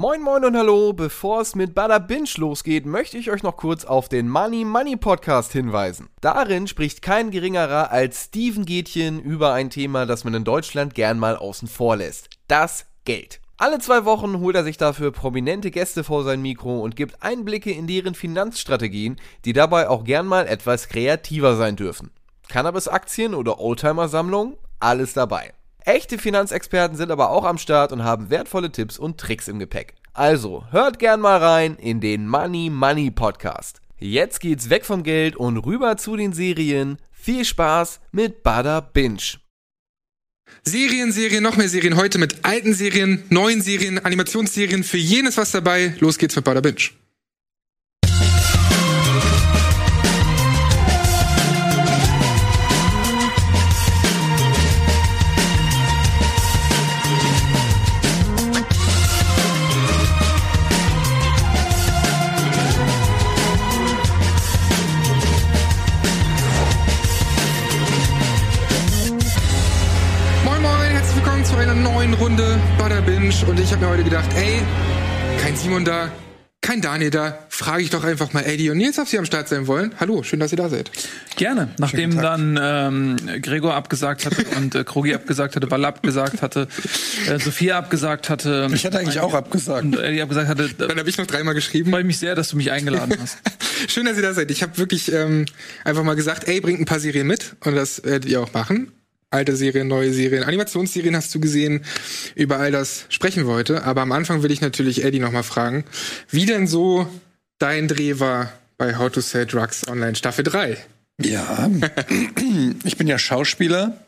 Moin moin und hallo, bevor es mit Bada Binge losgeht, möchte ich euch noch kurz auf den Money Money Podcast hinweisen. Darin spricht kein geringerer als Steven Gätchen über ein Thema, das man in Deutschland gern mal außen vor lässt. Das Geld. Alle zwei Wochen holt er sich dafür prominente Gäste vor sein Mikro und gibt Einblicke in deren Finanzstrategien, die dabei auch gern mal etwas kreativer sein dürfen. Cannabis-Aktien oder Oldtimer-Sammlung? Alles dabei. Echte Finanzexperten sind aber auch am Start und haben wertvolle Tipps und Tricks im Gepäck. Also, hört gern mal rein in den Money Money Podcast. Jetzt geht's weg vom Geld und rüber zu den Serien. Viel Spaß mit Bada Binge. Serien, Serien, noch mehr Serien. Heute mit alten Serien, neuen Serien, Animationsserien. Für jenes was dabei. Los geht's mit Bada Binge. Neuen Runde Bada Binge. Und ich habe mir heute gedacht, ey, kein Simon da, kein Daniel da. Frage ich doch einfach mal Eddie und Nils, ob sie am Start sein wollen. Hallo, schön, dass ihr da seid. Gerne. Nachdem dann ähm, Gregor abgesagt hatte und äh, Krogi abgesagt hatte, Ball abgesagt hatte, äh, Sophia abgesagt hatte. Ich hatte eigentlich auch abgesagt. Und Eddie abgesagt hatte. Äh, Dann habe ich noch dreimal geschrieben. freue mich sehr, dass du mich eingeladen hast. Schön, dass ihr da seid. Ich habe wirklich ähm, einfach mal gesagt, ey, bringt ein paar Serien mit und das werdet ihr auch machen. Alte Serien, neue Serien, Animationsserien hast du gesehen. Über all das sprechen heute. Aber am Anfang will ich natürlich Eddie nochmal fragen, wie denn so dein Dreh war bei How to Sell Drugs Online Staffel 3. Ja, ich bin ja Schauspieler,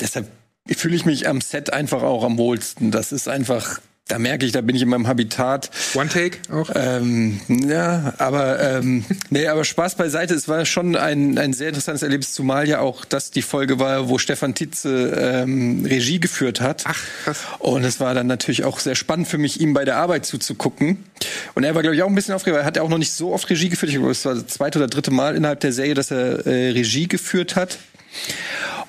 deshalb fühle ich mich am Set einfach auch am wohlsten. Das ist einfach, da merke ich, da bin ich in meinem Habitat. One Take auch? Ähm, ja, aber ähm, nee, aber Spaß beiseite. Es war schon ein, ein sehr interessantes Erlebnis, zumal ja auch das die Folge war, wo Stefan Tietze ähm, Regie geführt hat. Ach, krass. Und es war dann natürlich auch sehr spannend für mich, ihm bei der Arbeit zuzugucken. Und er war, glaube ich, auch ein bisschen aufgeregt, weil er hat ja auch noch nicht so oft Regie geführt. Ich glaube, es war das zweite oder dritte Mal innerhalb der Serie, dass er äh, Regie geführt hat.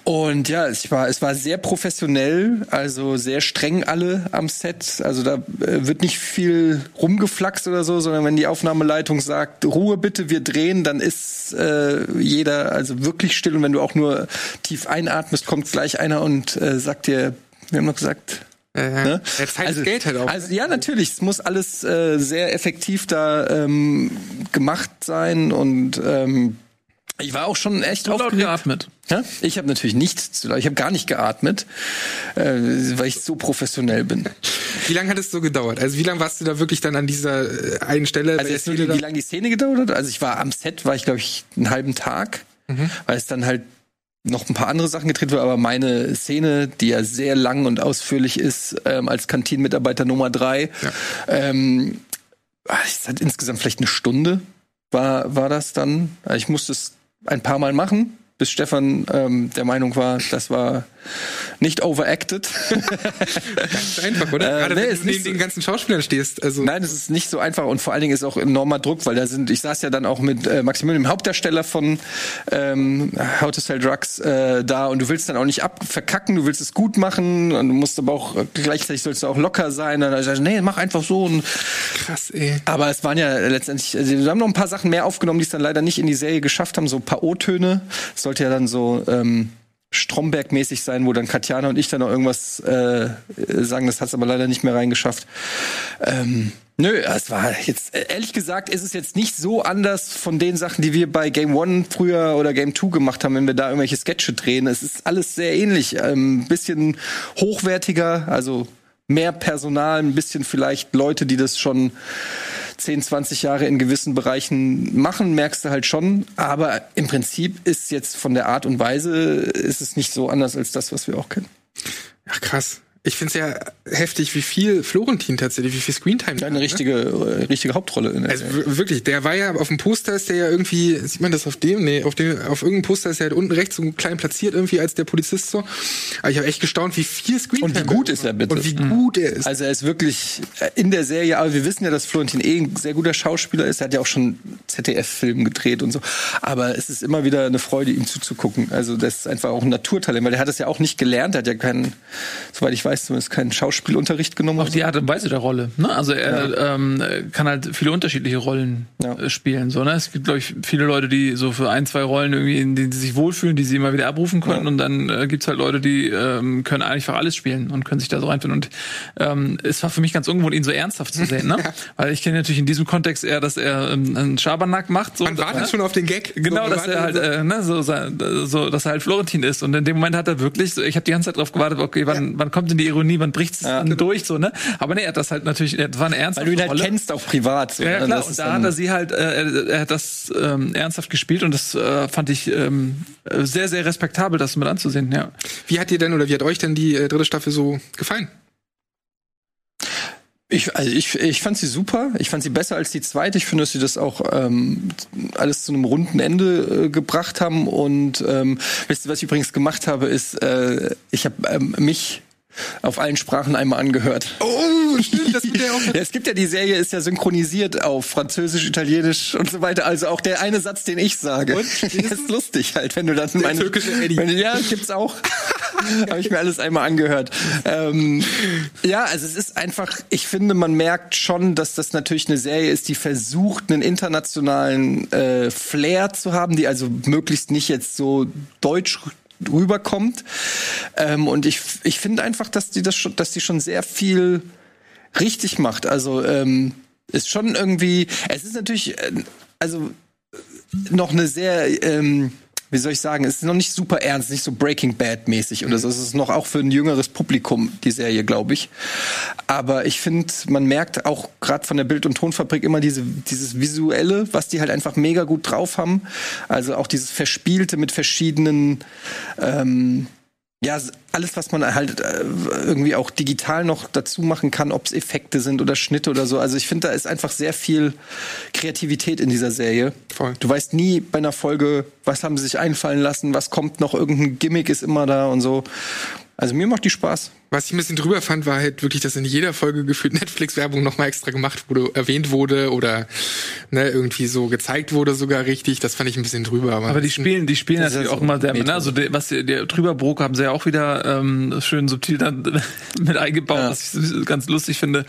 Und ja, es war, es war sehr professionell, also sehr streng alle am Set. Also da äh, wird nicht viel rumgeflaxt oder so, sondern wenn die Aufnahmeleitung sagt, Ruhe bitte, wir drehen, dann ist äh, jeder also wirklich still. Und wenn du auch nur tief einatmest, kommt gleich einer und äh, sagt dir, wir haben noch gesagt, Äh, Ne? ja, Zeit ist Geld halt auch. Also ja, natürlich. Es muss alles äh, sehr effektiv da ähm, gemacht sein und ähm, ich war auch schon echt Du laut aufgeregt. geatmet. Ja? Ich habe natürlich nichts zu. Ich habe gar nicht geatmet, äh, weil ich so professionell bin. Wie lange hat es so gedauert? Also wie lange warst du da wirklich dann an dieser äh, einen Stelle? Also jetzt wie Szene lange die Szene gedauert hat. Also ich war am Set, war ich glaube ich einen halben Tag, weil es dann halt noch ein paar andere Sachen gedreht wurde, aber meine Szene, die ja sehr lang und ausführlich ist, ähm, als Kantinenmitarbeiter Nummer drei, Ja. ähm, ah, es hat insgesamt vielleicht eine Stunde war, war das dann. Also ich musste es ein paar Mal machen, bis Stefan ähm, der Meinung war, das war nicht overacted. Ist einfach, oder? Äh, Gerade nee, wenn du neben so- den ganzen Schauspielern stehst. Also Nein, es ist nicht so einfach und vor allen Dingen ist auch enormer Druck, weil da sind, ich saß ja dann auch mit äh, Maximilian, dem Hauptdarsteller von ähm, How to Sell Drugs, äh, da und du willst dann auch nicht ab verkacken, du willst es gut machen und du musst aber auch äh, gleichzeitig sollst du auch locker sein. Und dann ich gesagt, nee, mach einfach so. Und, krass, ey. aber es waren ja letztendlich, also wir haben noch ein paar Sachen mehr aufgenommen, die es dann leider nicht in die Serie geschafft haben, so ein paar O-Töne. Es sollte ja dann so ähm, Stromberg-mäßig sein, wo dann Katjana und ich dann noch irgendwas äh, sagen, das hat es aber leider nicht mehr reingeschafft. Ähm, nö, es war jetzt, äh, ehrlich gesagt, ist es jetzt nicht so anders von den Sachen, die wir bei Game One früher oder Game Two gemacht haben, wenn wir da irgendwelche Sketche drehen. Es ist alles sehr ähnlich. Ein ähm, bisschen hochwertiger, also mehr Personal, ein bisschen vielleicht Leute, die das schon 10, 20 Jahre in gewissen Bereichen machen, merkst du halt schon. Aber im Prinzip ist jetzt von der Art und Weise, ist es nicht so anders als das, was wir auch kennen. Ach krass. Ich find's ja heftig, wie viel Florentin tatsächlich, wie viel Screentime der Eine hat, ne? richtige, äh, richtige Hauptrolle in der Also wirklich, der war ja auf dem Poster ist der ja irgendwie, sieht man das auf dem? Nee, auf dem auf irgendeinem Poster ist er halt unten rechts so klein platziert irgendwie als der Polizist so. Aber ich habe echt gestaunt, wie viel Screentime Und wie gut ist er bitte? Und wie gut er ist. Also er ist wirklich äh, in der Serie, aber wir wissen ja, dass Florentin eh ein sehr guter Schauspieler ist. Er hat ja auch schon ZDF-Film gedreht und so. Aber es ist immer wieder eine Freude, ihm zuzugucken. Also das ist einfach auch ein Naturtalent, weil der hat das ja auch nicht gelernt. Er hat ja keinen, soweit ich weiß, weiß, zumindest keinen Schauspielunterricht genommen. Auch oder die Art und Weise der Rolle. Ne? Also er ähm, kann halt viele unterschiedliche Rollen Ja. äh, spielen. So, ne? Es gibt, glaube ich, viele Leute, die so für ein, zwei Rollen irgendwie, in denen sie sich wohlfühlen, die sie immer wieder abrufen können. Und dann äh, gibt's halt Leute, die ähm, können einfach alles spielen und können sich da so reinfinden. Und ähm, es war für mich ganz ungewohnt, ihn so ernsthaft zu sehen. Ne? Weil ich kenne natürlich in diesem Kontext eher, dass er ähm, einen Schabernack macht. So, Man wartet ne? schon auf den Gag. Genau, So, dass er halt, äh, ne, so, so, dass er halt Florentin ist. Und in dem Moment hat er wirklich, so, ich habe die ganze Zeit drauf gewartet, okay, wann, wann kommt denn die Ironie, wann bricht's denn durch, so, ne? Aber nee, er hat das halt natürlich, das war eine ernste Weil du ihn halt Rolle. kennst, auch privat. So, Ja, ja, ne? klar. Das Und da dann- hat er sie halt, äh, er, er hat das ähm, ernsthaft gespielt und das äh, fand ich ähm, äh, sehr, sehr respektabel, das mit anzusehen, ja. Wie hat dir denn oder wie hat euch denn die äh, dritte Staffel so gefallen? Ich, also ich, ich fand sie super. Ich fand sie besser als die zweite. Ich finde, dass sie das auch ähm, alles zu einem runden Ende äh, gebracht haben. Und ähm, wisst ihr, was ich übrigens gemacht habe, ist, äh, ich habe ähm, mich auf allen Sprachen einmal angehört. Oh, stimmt, das wird ja auch. Ja, es gibt ja die Serie, ist ja synchronisiert auf Französisch, Italienisch und so weiter. Also auch der eine Satz, den ich sage, das ist lustig halt, wenn du dann meine, türkische Eddie. Wenn, ja, gibt's auch. Habe ich mir alles einmal angehört. Ähm, ja, also es ist einfach, ich finde, man merkt schon, dass das natürlich eine Serie ist, die versucht, einen internationalen äh, Flair zu haben, die also möglichst nicht jetzt so deutsch rüberkommt. Ähm, und ich, ich finde einfach, dass die das schon, dass die schon sehr viel richtig macht. Also ähm, ist schon irgendwie, es ist natürlich, äh, also noch eine sehr, ähm, wie soll ich sagen, es ist noch nicht super ernst, nicht so Breaking Bad mäßig oder so. Es ist noch auch für ein jüngeres Publikum die Serie, glaube ich. Aber ich finde, man merkt auch gerade von der Bild- und Tonfabrik immer diese dieses visuelle, was die halt einfach mega gut drauf haben. Also auch dieses Verspielte mit verschiedenen ähm, ja, alles, was man halt äh, irgendwie auch digital noch dazu machen kann, ob es Effekte sind oder Schnitte oder so. Also ich finde, da ist einfach sehr viel Kreativität in dieser Serie. Voll. Du weißt nie bei einer Folge, was haben sie sich einfallen lassen, was kommt noch, irgendein Gimmick ist immer da und so. Also mir macht die Spaß. Was ich ein bisschen drüber fand, war halt wirklich, dass in jeder Folge gefühlt Netflix-Werbung nochmal extra gemacht wurde, erwähnt wurde oder ne, irgendwie so gezeigt wurde sogar richtig. Das fand ich ein bisschen drüber. Aber, Aber die spielen, die spielen Das natürlich auch so immer sehr, Meta. ne? also der, was der, der Trüberbrook haben sie ja auch wieder ähm, schön subtil dann mit eingebaut, Ja. was ich ganz lustig finde.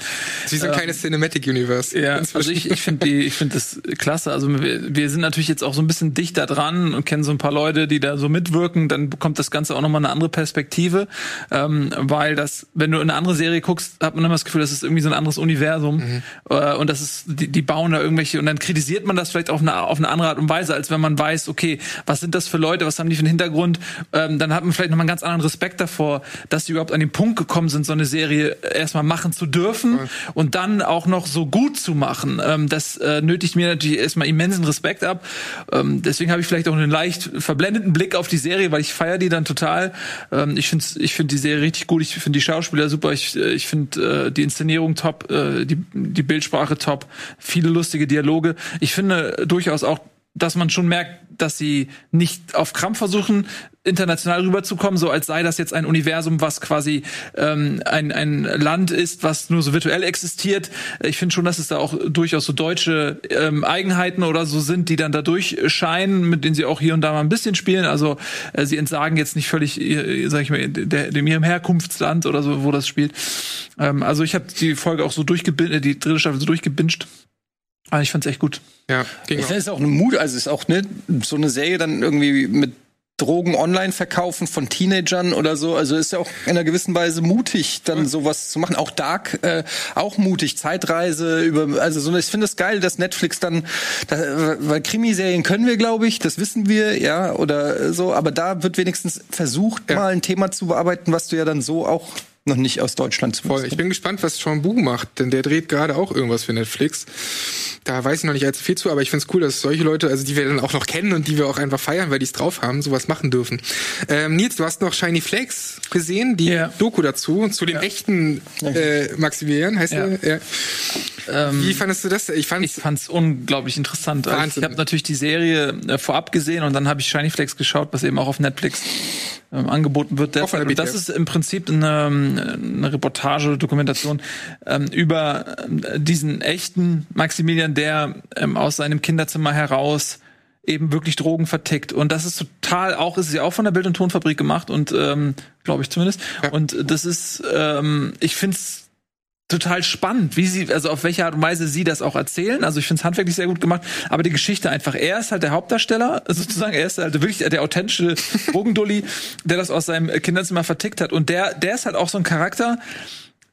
es ist wie so ein kleines Cinematic Universe. Ja, Inzwischen. also ich, ich finde die, ich finde das klasse. Also wir, wir sind natürlich jetzt auch so ein bisschen dichter dran und kennen so ein paar Leute, die da so mitwirken. Dann bekommt das Ganze auch nochmal eine andere Perspektive, ähm, weil das, wenn du in eine andere Serie guckst, hat man immer das Gefühl, das ist irgendwie so ein anderes Universum äh, und das ist, die, die bauen da irgendwelche und dann kritisiert man das vielleicht auf eine, auf eine andere Art und Weise, als wenn man weiß, okay, was sind das für Leute, was haben die für einen Hintergrund? Ähm, dann hat man vielleicht nochmal einen ganz anderen Respekt davor, dass die überhaupt an den Punkt gekommen sind, so eine Serie erstmal machen zu dürfen und dann auch noch so gut zu machen. Ähm, das äh, nötigt mir natürlich erstmal immensen Respekt ab. Ähm, deswegen habe ich vielleicht auch einen leicht verblendeten Blick auf die Serie, weil ich feiere die dann total. Ähm, ich finde ich finde die Serie richtig gut. Ich finde die Schauspieler super. Ich, äh, ich finde äh, die Inszenierung top, äh, die, die Bildsprache top, viele lustige Dialoge. Ich finde durchaus auch dass man schon merkt, dass sie nicht auf Krampf versuchen, international rüberzukommen, so als sei das jetzt ein Universum, was quasi ähm, ein, ein Land ist, was nur so virtuell existiert. Ich finde schon, dass es da auch durchaus so deutsche ähm, Eigenheiten oder so sind, die dann da durchscheinen, mit denen sie auch hier und da mal ein bisschen spielen. Also äh, sie entsagen jetzt nicht völlig, ihr- sag ich mal, der, dem ihrem Herkunftsland oder so, wo das spielt. Ähm, also ich habe die Folge auch so durchgebinged, die dritte Staffel so durchgebinged. Aber ich fand's echt gut. ja, ging Ich auch. finde es auch eine Mut, also es ist auch ne, so eine Serie dann irgendwie mit Drogen online verkaufen von Teenagern oder so. Also ist ja auch in einer gewissen Weise mutig, dann sowas zu machen. Auch Dark, äh, auch mutig. Zeitreise über, also so. Ich finde es geil, dass Netflix dann, da, weil Krimiserien können wir, glaube ich, das wissen wir, ja oder so. Aber da wird wenigstens versucht, Ja. mal ein Thema zu bearbeiten, was du ja dann so auch noch nicht aus Deutschland zu Voll. Ich bin gespannt, was Sean Bu macht, denn der dreht gerade auch irgendwas für Netflix. Da weiß ich noch nicht allzu viel zu, aber ich find's cool, dass solche Leute, also die wir dann auch noch kennen und die wir auch einfach feiern, weil die es drauf haben, sowas machen dürfen. Ähm, Nils, du hast noch Shiny Flakes gesehen, die Ja. Doku dazu, zu dem echten äh, Maximilian, heißt Ja. er? Ja. Wie fandest du das? Ich fand Ich fand's unglaublich interessant. Also Wahnsinn. ich habe natürlich die Serie äh, vorab gesehen und dann habe ich Shiny Flex geschaut, was eben auch auf Netflix ähm, angeboten wird. Derzeit. der Und das ist im Prinzip eine, eine Reportage, Dokumentation ähm, über ähm, diesen echten Maximilian, der ähm, aus seinem Kinderzimmer heraus eben wirklich Drogen vertickt. Und das ist total auch ist sie auch von der Bild- und Tonfabrik gemacht und ähm, glaube ich zumindest. Und das ist, ähm, ich find's total spannend, wie sie, also auf welche Art und Weise sie das auch erzählen. Also ich finde es handwerklich sehr gut gemacht, aber die Geschichte einfach. Er ist halt der Hauptdarsteller, sozusagen, er ist halt wirklich der authentische Bogendulli, der das aus seinem Kinderzimmer vertickt hat. Und der, der ist halt auch so ein Charakter,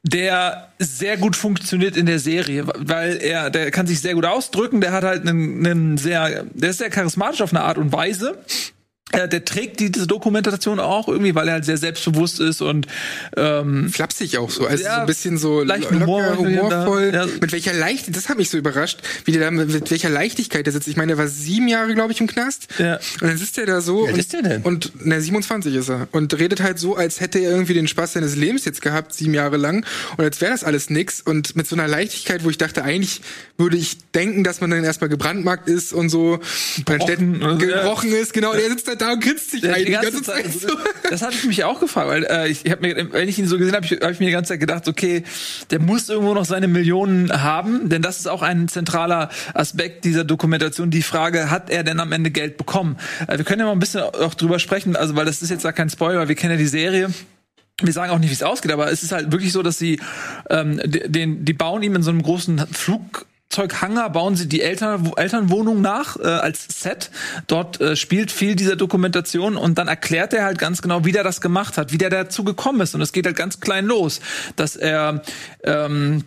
der sehr gut funktioniert in der Serie, weil er, der kann sich sehr gut ausdrücken, der hat halt einen, einen sehr, der ist sehr charismatisch auf eine Art und Weise. Äh, der trägt diese Dokumentation auch irgendwie, weil er halt sehr selbstbewusst ist und ähm, Flapsig auch so, also Ja, so ein bisschen so leicht locker, Humor da. humorvoll. Ja. Mit welcher Leichtigkeit, das hat mich so überrascht, wie der da mit, welcher Leichtigkeit der sitzt. Ich meine, der war sieben Jahre, glaube ich, im Knast. Ja. Und dann sitzt er da so alt und, ist der denn? und na, 27 ist er. Und redet halt so, als hätte er irgendwie den Spaß seines Lebens jetzt gehabt, sieben Jahre lang. Und als wäre das alles nix. Und mit so einer Leichtigkeit, wo ich dachte, eigentlich würde ich denken, dass man dann erstmal gebrandmarkt ist und so. Und dann steht, Gebrochen, oder so, ja. gebrochen ist, genau. Und er sitzt halt da und grinst sich ein. die ganze Zeit. so. Das hatte ich mich auch gefragt, weil äh, ich, ich habe mir, wenn ich ihn so gesehen habe, ich, hab ich mir die ganze Zeit gedacht, okay, der muss irgendwo noch seine Millionen haben, denn das ist auch ein zentraler Aspekt dieser Dokumentation. Die Frage, hat er denn am Ende Geld bekommen? Äh, wir können ja mal ein bisschen auch drüber sprechen, also weil das ist jetzt da kein Spoiler, wir kennen ja die Serie. Wir sagen auch nicht, wie es ausgeht, aber es ist halt wirklich so, dass sie ähm, de- den, die bauen ihm in so einem großen Flugzeughangar, bauen sie die Eltern, Elternwohnung nach äh, als Set. Dort äh, spielt viel dieser Dokumentation und dann erklärt er halt ganz genau, wie der das gemacht hat, wie der dazu gekommen ist. Und es geht halt ganz klein los, dass er ähm,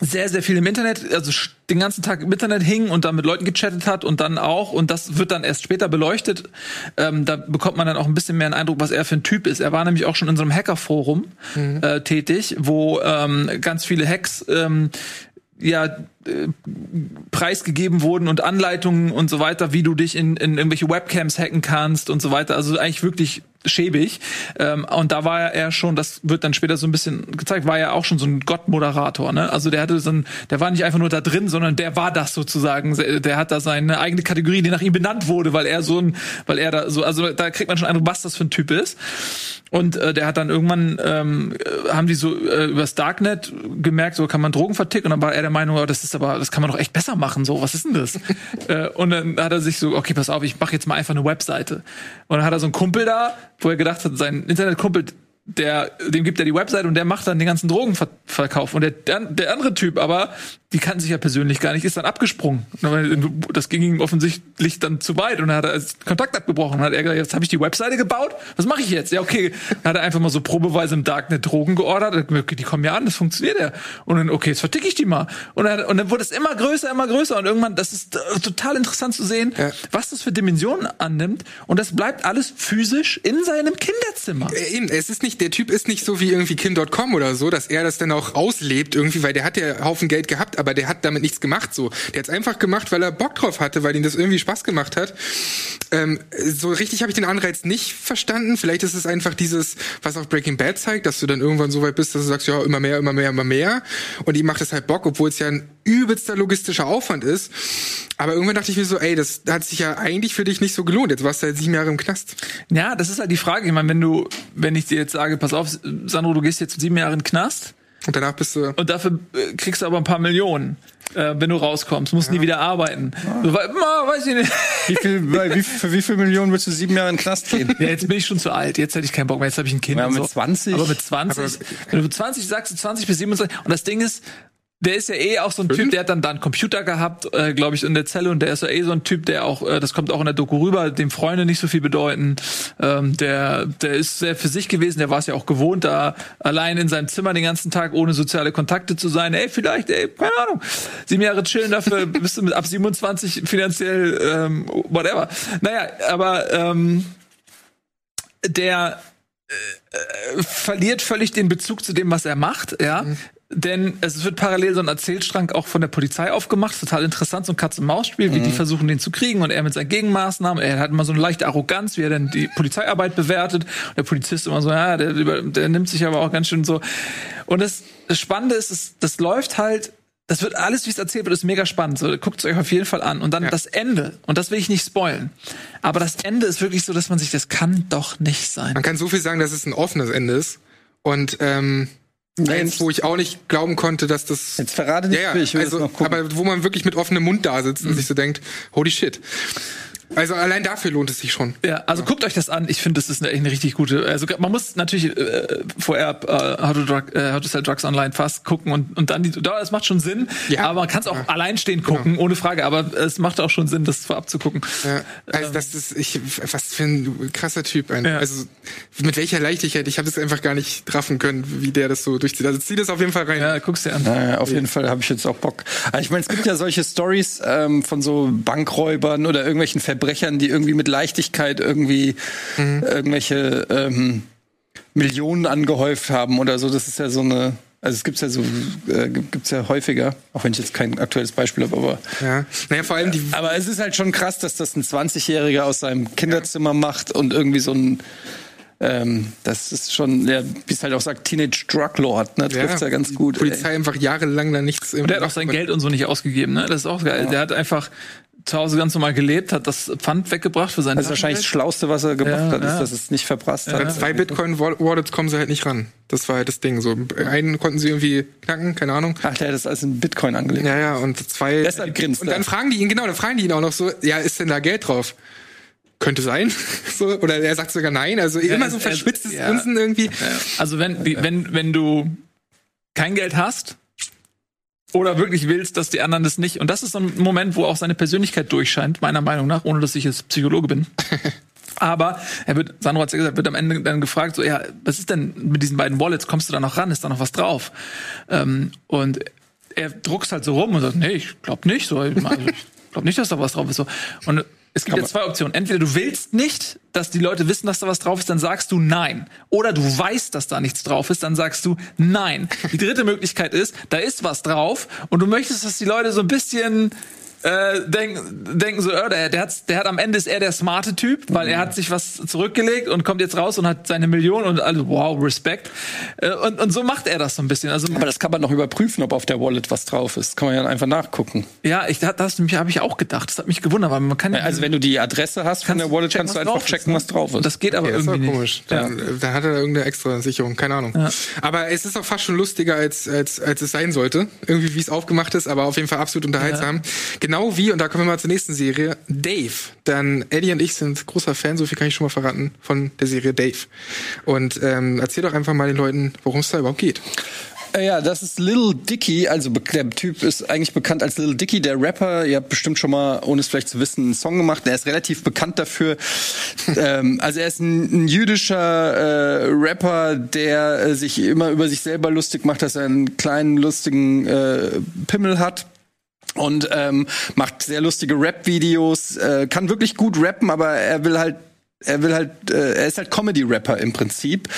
sehr, sehr viel im Internet, also den ganzen Tag im Internet hing und dann mit Leuten gechattet hat und dann auch, und das wird dann erst später beleuchtet, ähm, da bekommt man dann auch ein bisschen mehr einen Eindruck, was er für ein Typ ist. Er war nämlich auch schon in so einem Hackerforum äh, tätig, wo ähm, ganz viele Hacks ähm, ja äh, preisgegeben wurden und Anleitungen und so weiter, wie du dich in, in irgendwelche Webcams hacken kannst und so weiter. Also eigentlich wirklich schäbig. Ähm, und da war er schon, das wird dann später so ein bisschen gezeigt, war er auch schon so ein Gottmoderator. Ne? Also der hatte so ein, der war nicht einfach nur da drin, sondern der war das sozusagen. Der hat da seine eigene Kategorie, die nach ihm benannt wurde, weil er so ein, weil er da so, also da kriegt man schon Eindruck, was das für ein Typ ist. Und äh, der hat dann irgendwann, ähm, äh, haben die so äh, übers Darknet gemerkt, so kann man Drogen verticken. Und dann war er der Meinung, oh, das ist aber, das kann man doch echt besser machen. So, was ist denn das? äh, und dann hat er sich so, okay, pass auf, ich mache jetzt mal einfach eine Webseite. Und dann hat er so einen Kumpel da, wo er gedacht hat, sein Internetkumpel, der, dem gibt er die Webseite und der macht dann den ganzen Drogenverkauf. Und der, der, der andere Typ aber, die kannten sich ja persönlich gar nicht, ist dann abgesprungen. Das ging ihm offensichtlich dann zu weit und dann hat er Kontakt abgebrochen. Dann hat er gesagt, jetzt habe ich die Webseite gebaut, was mache ich jetzt? Ja, okay. Dann hat er einfach mal so probeweise im Darknet Drogen geordert. Er Okay, die kommen ja an, das funktioniert ja. Und dann, okay, jetzt verticke ich die mal. Und dann, und dann wurde es immer größer, immer größer. Und irgendwann, das ist äh, total interessant zu sehen, Ja. was das für Dimensionen annimmt. Und das bleibt alles physisch in seinem Kinderzimmer. Äh, es ist nicht, der Typ ist nicht so wie irgendwie Kim.com oder so, dass er das dann auch auslebt irgendwie, weil der hat ja Haufen Geld gehabt, aber der hat damit nichts gemacht so. Der hat's einfach gemacht, weil er Bock drauf hatte, weil ihm das irgendwie Spaß gemacht hat. Ähm, so richtig habe ich den Anreiz nicht verstanden. Vielleicht ist es einfach dieses, was auch Breaking Bad zeigt, dass du dann irgendwann so weit bist, dass du sagst, ja, immer mehr, immer mehr, immer mehr. Und ihm macht es halt Bock, obwohl es ja ein übelster logistischer Aufwand ist. Aber irgendwann dachte ich mir so, ey, das hat sich ja eigentlich für dich nicht so gelohnt. Jetzt warst du halt sieben Jahre im Knast. Ja, das ist halt die Frage. Ich meine, wenn du, wenn ich dir jetzt sage, pass auf, Sandro, du gehst jetzt sieben Jahre in den Knast Und danach bist du und dafür äh, kriegst du aber ein paar Millionen, äh, wenn du rauskommst, musst nie wieder arbeiten. So, weil- ma, weiß ich nicht. Wie viel, bei wie, für wie viel Millionen willst du sieben Jahre in den Knast gehen? Ja, jetzt bin ich schon zu alt. Jetzt hätte ich keinen Bock mehr. Jetzt habe ich ein Kind. Ja, mit so. 20? Aber mit 20. wenn du mit 20 sagst, du 20 bis 27. Und das Ding ist, der ist ja eh auch so ein Typ, der hat dann da einen Computer gehabt, äh, glaube ich, in der Zelle und der ist ja eh so ein Typ, der auch, äh, das kommt auch in der Doku rüber, dem Freunde nicht so viel bedeuten. Ähm, der, der ist sehr für sich gewesen, der war es ja auch gewohnt, da allein in seinem Zimmer den ganzen Tag ohne soziale Kontakte zu sein. Ey, vielleicht, ey, keine Ahnung. Sieben Jahre chillen dafür, bist du mit ab 27 finanziell, ähm, whatever. Naja, aber ähm, der äh, verliert völlig den Bezug zu dem, was er macht, ja. Denn es wird parallel so ein Erzählstrang auch von der Polizei aufgemacht, total interessant, so ein Katz-und-Maus-Spiel, wie die versuchen, den zu kriegen und er mit seinen Gegenmaßnahmen, er hat immer so eine leichte Arroganz, wie er dann die Polizeiarbeit bewertet. Und der Polizist immer so, ja, der, der nimmt sich aber auch ganz schön so. Und das, das Spannende ist, das, das läuft halt, das wird alles, wie es erzählt wird, ist mega spannend. So, guckt es euch auf jeden Fall an. Und dann das Ende, und das will ich nicht spoilen. Aber das Ende ist wirklich so, dass man sich, das kann doch nicht sein. Man kann so viel sagen, dass es ein offenes Ende ist. Und ähm, eins, wo ich auch nicht glauben konnte, dass das. Jetzt verrate nicht, ja, ich will ja, also, noch gucken. aber wo man wirklich mit offenem Mund da sitzt und sich so denkt, holy shit. Also allein dafür lohnt es sich schon. Ja, also guckt euch das an. Ich finde, das ist eine, eine richtig gute. Also man muss natürlich äh, vorher äh, How, to Drug, äh, How to Sell Drugs Online fast gucken und, und dann die. Da, das macht schon Sinn. Ja. Aber man kann es auch Ja. alleinstehend gucken, ohne Frage. Aber es macht auch schon Sinn, das vorab zu gucken. Ja, also das ist ich was für ein krasser Typ ein. Ja. Also mit welcher Leichtigkeit, ich habe das einfach gar nicht traffen können, wie der das so durchzieht. Also zieh das auf jeden Fall rein. Ja, guck's dir an. Naja, auf jeden Fall habe ich jetzt auch Bock. Aber ich meine, es gibt ja solche Stories ähm, von so Bankräubern oder irgendwelchen Verbrechern, die irgendwie mit Leichtigkeit irgendwie irgendwelche ähm, Millionen angehäuft haben oder so. Das ist ja so eine. Also es gibt's ja so, äh, gibt- gibt's ja häufiger, auch wenn ich jetzt kein aktuelles Beispiel habe, aber Ja. Naja, vor allem die aber es ist halt schon krass, dass das ein 20-Jähriger aus seinem Kinderzimmer macht und irgendwie so ein ähm, das ist schon, ja, wie es halt auch sagt, Teenage Drug Lord, ne? Trifft's ja, ganz die gut. ey. Polizei einfach jahrelang da nichts Und der hat auch sein Geld und so nicht ausgegeben, ne? Das ist auch geil. Der hat einfach zu Hause ganz normal gelebt, hat das Pfand weggebracht für sein Das ist wahrscheinlich das. Schlauste, was er gemacht Ja, hat, ist, ja. dass es nicht verprasst Bei hat. zwei Bitcoin-Wallets kommen sie halt nicht ran. Das war halt das Ding. So einen konnten sie irgendwie knacken, keine Ahnung. Ach, der hat das als ein Bitcoin angelegt. Ja, ja, und zwei. Deshalb grinst und dann fragen die ihn, genau, dann fragen die ihn auch noch so, ja, ist denn da Geld drauf? Könnte sein. so, oder er sagt sogar nein. Also immer so es- verschwitztes ja. Grinsen irgendwie. Also wenn, wenn, wenn du kein Geld hast oder wirklich willst, dass die anderen das nicht, und das ist so ein Moment, wo auch seine Persönlichkeit durchscheint, meiner Meinung nach, ohne dass ich jetzt Psychologe bin. Aber er wird, Sandro hat ja gesagt, wird am Ende dann gefragt, so, ja, was ist denn mit diesen beiden Wallets? Kommst du da noch ran? Ist da noch was drauf? Ähm, und er druckst halt so rum und sagt, nee, ich glaube nicht. So, also, ich glaube nicht, dass da was drauf ist. So. Und es gibt jetzt zwei Optionen. Entweder du willst nicht, dass die Leute wissen, dass da was drauf ist, dann sagst du nein. Oder du weißt, dass da nichts drauf ist, dann sagst du nein. Die dritte Möglichkeit ist, da ist was drauf und du möchtest, dass die Leute so ein bisschen äh, denken, denken so, äh, der, der, hat, der hat am Ende ist er der smarte Typ, weil er hat sich was zurückgelegt und kommt jetzt raus und hat seine Million und alle, wow, Respekt. Äh, und, und so macht er das so ein bisschen. Also Aber das kann man noch überprüfen, ob auf der Wallet was drauf ist. Kann man ja einfach nachgucken. ja, ich das, das habe ich auch gedacht. Das hat mich gewundert, weil man kann ja Also wenn du die Adresse hast von der Wallet, checken, kannst du einfach checken, ne? was drauf ist. Das geht aber Ja, das ist irgendwie nicht. komisch. Dann, äh, dann hat er da irgendeine extra Sicherung, keine Ahnung. Aber es ist auch fast schon lustiger, als, als, als es sein sollte. Irgendwie, wie es aufgemacht ist, aber auf jeden Fall absolut unterhaltsam. Genau wie, und da kommen wir mal zur nächsten Serie, Dave. Dann Eddie und ich sind großer Fan, so viel kann ich schon mal verraten, von der Serie Dave. Und ähm, erzähl doch einfach mal den Leuten, worum es da überhaupt geht. Äh, Ja, das ist Lil Dicky, also der Typ ist eigentlich bekannt als Lil Dicky, der Rapper. Ihr habt bestimmt schon mal, ohne es vielleicht zu wissen, einen Song gemacht. Er ist relativ bekannt dafür. ähm, also er ist ein, ein jüdischer äh, Rapper, der äh, sich immer über sich selber lustig macht, dass er einen kleinen lustigen äh, Pimmel hat. Und ähm, macht sehr lustige Rap-Videos, äh, kann wirklich gut rappen, aber er will halt er will halt, äh, er ist halt Comedy-Rapper im Prinzip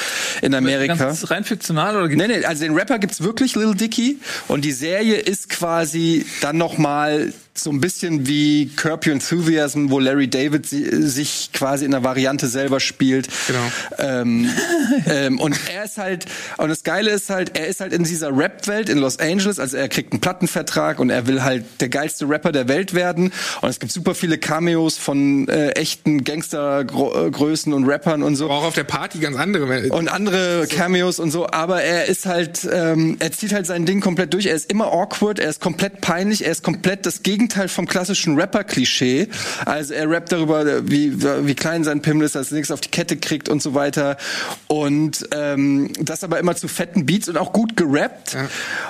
in Amerika. Ganz rein fiktional oder Nee, nee, also den Rapper gibt's wirklich, Lil Dicky. Und die Serie ist quasi dann noch mal so ein bisschen wie Curb Your Enthusiasm, wo Larry David si sich quasi in der Variante selber spielt. Genau. Ähm, ähm, und er ist halt, und das Geile ist halt, er ist halt in dieser Rap-Welt in Los Angeles, also er kriegt einen Plattenvertrag und er will halt der geilste Rapper der Welt werden. Und es gibt super viele Cameos von äh, echten Gangstergrößen und Rappern und so Aber auch auf der Party ganz andere. und andere Cameos und so, aber er ist halt, ähm, er zieht halt sein Ding komplett durch. Er ist immer awkward, er ist komplett peinlich, er ist komplett das Gegenteil vom klassischen Rapper-Klischee. Also er rappt darüber, wie, wie klein sein Pimmel ist, dass er nichts auf die Kette kriegt und so weiter. Und ähm, das aber immer zu fetten Beats und auch gut gerappt.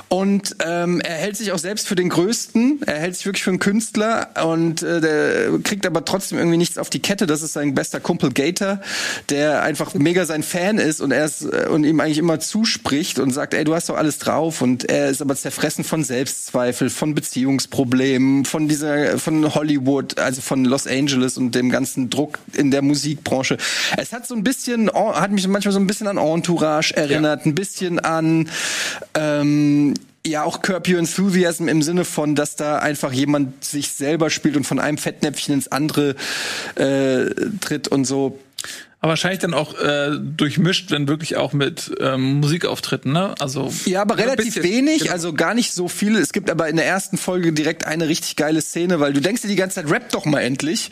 Und ähm, er hält sich auch selbst für den Größten. Er hält sich wirklich für einen Künstler und äh, der kriegt aber trotzdem irgendwie nichts auf die Kette. Das ist sein bester Kumpel Gator, der einfach mega sein Fan ist und er ist, äh, und ihm eigentlich immer zuspricht und sagt, ey, du hast doch alles drauf. Und er ist aber zerfressen von Selbstzweifel, von Beziehungsproblemen, von dieser, von Hollywood, also von Los Angeles und dem ganzen Druck in der Musikbranche. Es hat so ein bisschen, hat mich manchmal so ein bisschen an Entourage erinnert, ein bisschen an ähm, ja auch Curb Your Enthusiasm im Sinne von, dass da einfach jemand sich selber spielt und von einem Fettnäpfchen ins andere äh, tritt und so. Aber wahrscheinlich dann auch äh, durchmischt, wenn wirklich auch mit ähm, Musikauftritten, ne? Also Ja, aber relativ bisschen, wenig, genau. also gar nicht so viel. Es gibt aber in der ersten Folge direkt eine richtig geile Szene, weil du denkst dir die ganze Zeit, rap doch mal endlich.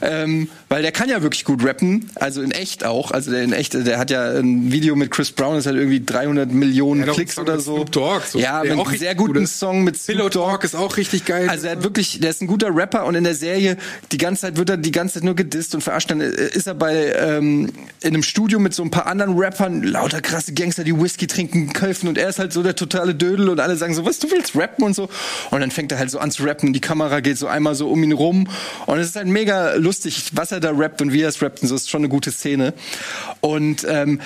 Ähm, weil der kann ja wirklich gut rappen, also in echt auch. Also der in echt, der hat ja ein Video mit Chris Brown, das hat irgendwie 300 Millionen Ja, Klicks oder mit so. Snoop Dogg, so, ja, mit auch einem sehr gut guten ist. Song mit Pillow Snoop Dogg. Talk ist auch richtig geil. Also er hat wirklich, der ist ein guter Rapper und in der Serie die ganze Zeit wird er die ganze Zeit nur gedisst und verarscht. Dann äh, ist er bei ähm, in einem Studio mit so ein paar anderen Rappern, lauter krasse Gangster, die Whisky trinken, köpfen und er ist halt so der totale Dödel und alle sagen so, was du willst rappen und so. Und dann fängt er halt so an zu rappen, die Kamera geht so einmal so um ihn rum und es ist halt mega lustig, was er da rappt und wie er es rappt und so. Ist schon eine gute Szene. Und ähm,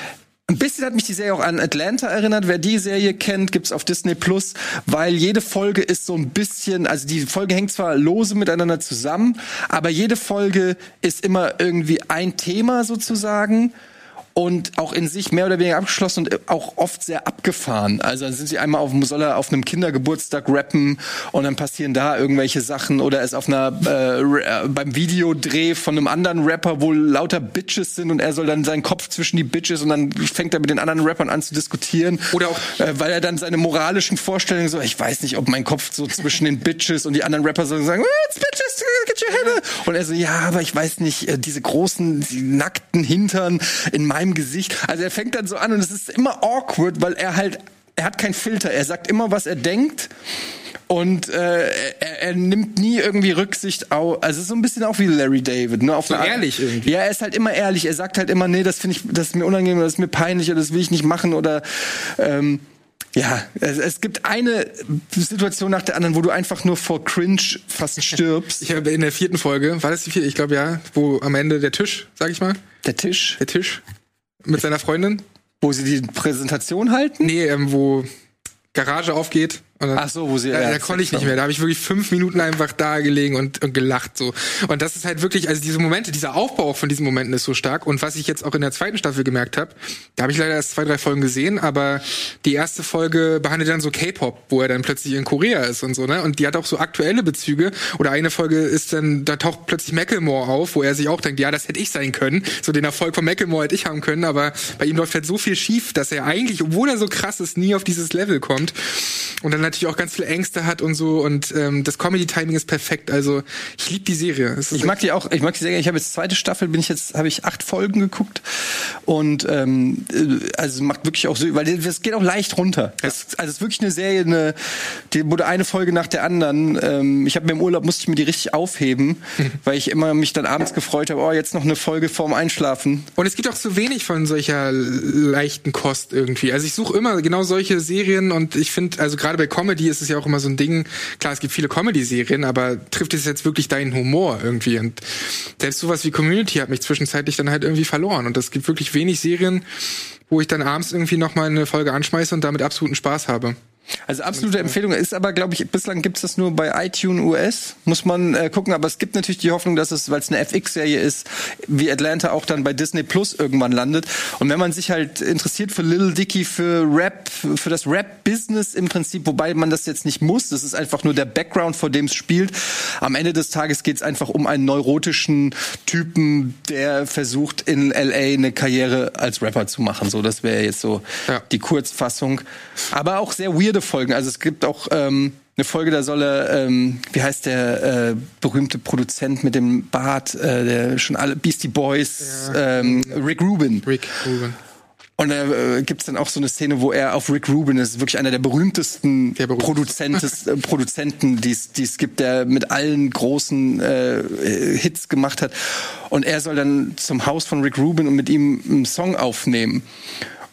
ein bisschen hat mich die Serie auch an Atlanta erinnert. Wer die Serie kennt, gibt's auf Disney Plus, weil jede Folge ist so ein bisschen, also die Folge hängt zwar lose miteinander zusammen, aber jede Folge ist immer irgendwie ein Thema sozusagen und auch in sich mehr oder weniger abgeschlossen und auch oft sehr abgefahren. Also dann sind sie einmal auf soll er auf einem Kindergeburtstag rappen und dann passieren da irgendwelche Sachen oder er ist auf einer äh, äh, beim Videodreh von einem anderen Rapper, wo lauter Bitches sind und er soll dann seinen Kopf zwischen die Bitches und dann fängt er mit den anderen Rappern an zu diskutieren. Oder auch- äh, weil er dann seine moralischen Vorstellungen so, ich weiß nicht, ob mein Kopf so zwischen den Bitches und die anderen Rapper so sagen, "Oh, it's Bitches, get your head. Und er so, ja, aber ich weiß nicht, äh, diese großen, die nackten Hintern in meinem Gesicht. Also er fängt dann so an und es ist immer awkward, weil er halt, er hat keinen Filter. Er sagt immer, was er denkt. Und äh, er, er nimmt nie irgendwie Rücksicht auf. Also es ist so ein bisschen auch wie Larry David, ne? Auf So eine Art- ehrlich irgendwie. Ja, er ist halt immer ehrlich. Er sagt halt immer, nee, das finde ich, das ist mir unangenehm, oder das ist mir peinlich oder das will ich nicht machen oder ähm, ja, es, es gibt eine Situation nach der anderen, wo du einfach nur vor Cringe fast stirbst. Ich habe in der vierten Folge, war das die vierte? Ich glaube ja, wo am Ende der Tisch, sag ich mal, Der Tisch, der Tisch mit seiner Freundin. wo sie die Präsentation halten. Nee, ähm, wo Garage aufgeht. Und dann, Ach so, wo sie- Da, ja, da konnte ich nicht mehr. Da habe ich wirklich fünf Minuten einfach da gelegen und, und gelacht so. Und das ist halt wirklich, also diese Momente, dieser Aufbau auch von diesen Momenten ist so stark. Und was ich jetzt auch in der zweiten Staffel gemerkt habe, da habe ich leider erst zwei, drei Folgen gesehen, aber die erste Folge behandelt dann so K-Pop, wo er dann plötzlich in Korea ist und so, ne? Und die hat auch so aktuelle Bezüge. Oder eine Folge ist dann, da taucht plötzlich Macklemore auf, wo er sich auch denkt, ja, das hätte ich sein können. So den Erfolg von Macklemore hätte ich haben können, aber bei ihm läuft halt so viel schief, dass er eigentlich, obwohl er so krass ist, nie auf dieses Level kommt. Und dann natürlich auch ganz viel Ängste hat und so. Und ähm, das Comedy-Timing ist perfekt. Also ich liebe die Serie. Ich mag die auch, ich mag die gerne. Ich habe jetzt zweite Staffel, bin ich jetzt, habe ich acht Folgen geguckt und ähm, äh, also macht wirklich auch so, weil es geht auch leicht runter. Es, also es ist wirklich eine Serie, eine, die wurde eine Folge nach der anderen. Ähm, ich habe mir im Urlaub musste ich mir die richtig aufheben, weil ich immer mich dann abends gefreut habe, oh jetzt noch eine Folge vorm Einschlafen. Und es gibt auch zu wenig von solcher leichten Kost irgendwie. Also ich suche immer genau solche Serien und ich finde, also gerade bei Comedy ist es ja auch immer so ein Ding, klar, es gibt viele Comedy-Serien, aber trifft es jetzt wirklich deinen Humor irgendwie? Und selbst sowas wie Community hat mich zwischenzeitlich dann halt irgendwie verloren. Und es gibt wirklich wenig Serien, wo ich dann abends irgendwie nochmal eine Folge anschmeiße und damit absoluten Spaß habe. Also absolute Empfehlung ist aber, glaube ich, bislang gibt's das nur bei iTunes US. Muss man äh, gucken, aber es gibt natürlich die Hoffnung, dass es, weil es eine FX-Serie ist, wie Atlanta auch dann bei Disney Plus irgendwann landet. Und wenn man sich halt interessiert für Little Dicky, für Rap, für das Rap-Business im Prinzip, wobei man das jetzt nicht muss, das ist einfach nur der Background, vor dem es spielt. Am Ende des Tages geht's einfach um einen neurotischen Typen, der versucht in LA eine Karriere als Rapper zu machen. So, das wäre jetzt so Ja. die Kurzfassung. Aber auch sehr weirde Folgen. Also es gibt auch ähm, eine Folge, da soll er, ähm, wie heißt der äh, berühmte Produzent mit dem Bart, äh, der schon alle Beastie Boys, ähm, Rick Rubin. Rick Rubin. Und da äh, gibt's dann auch so eine Szene, wo er auf Rick Rubin ist, wirklich einer der berühmtesten Der äh, Produzenten, die es gibt, der mit allen großen äh, Hits gemacht hat. Und er soll dann zum Haus von Rick Rubin und mit ihm einen Song aufnehmen.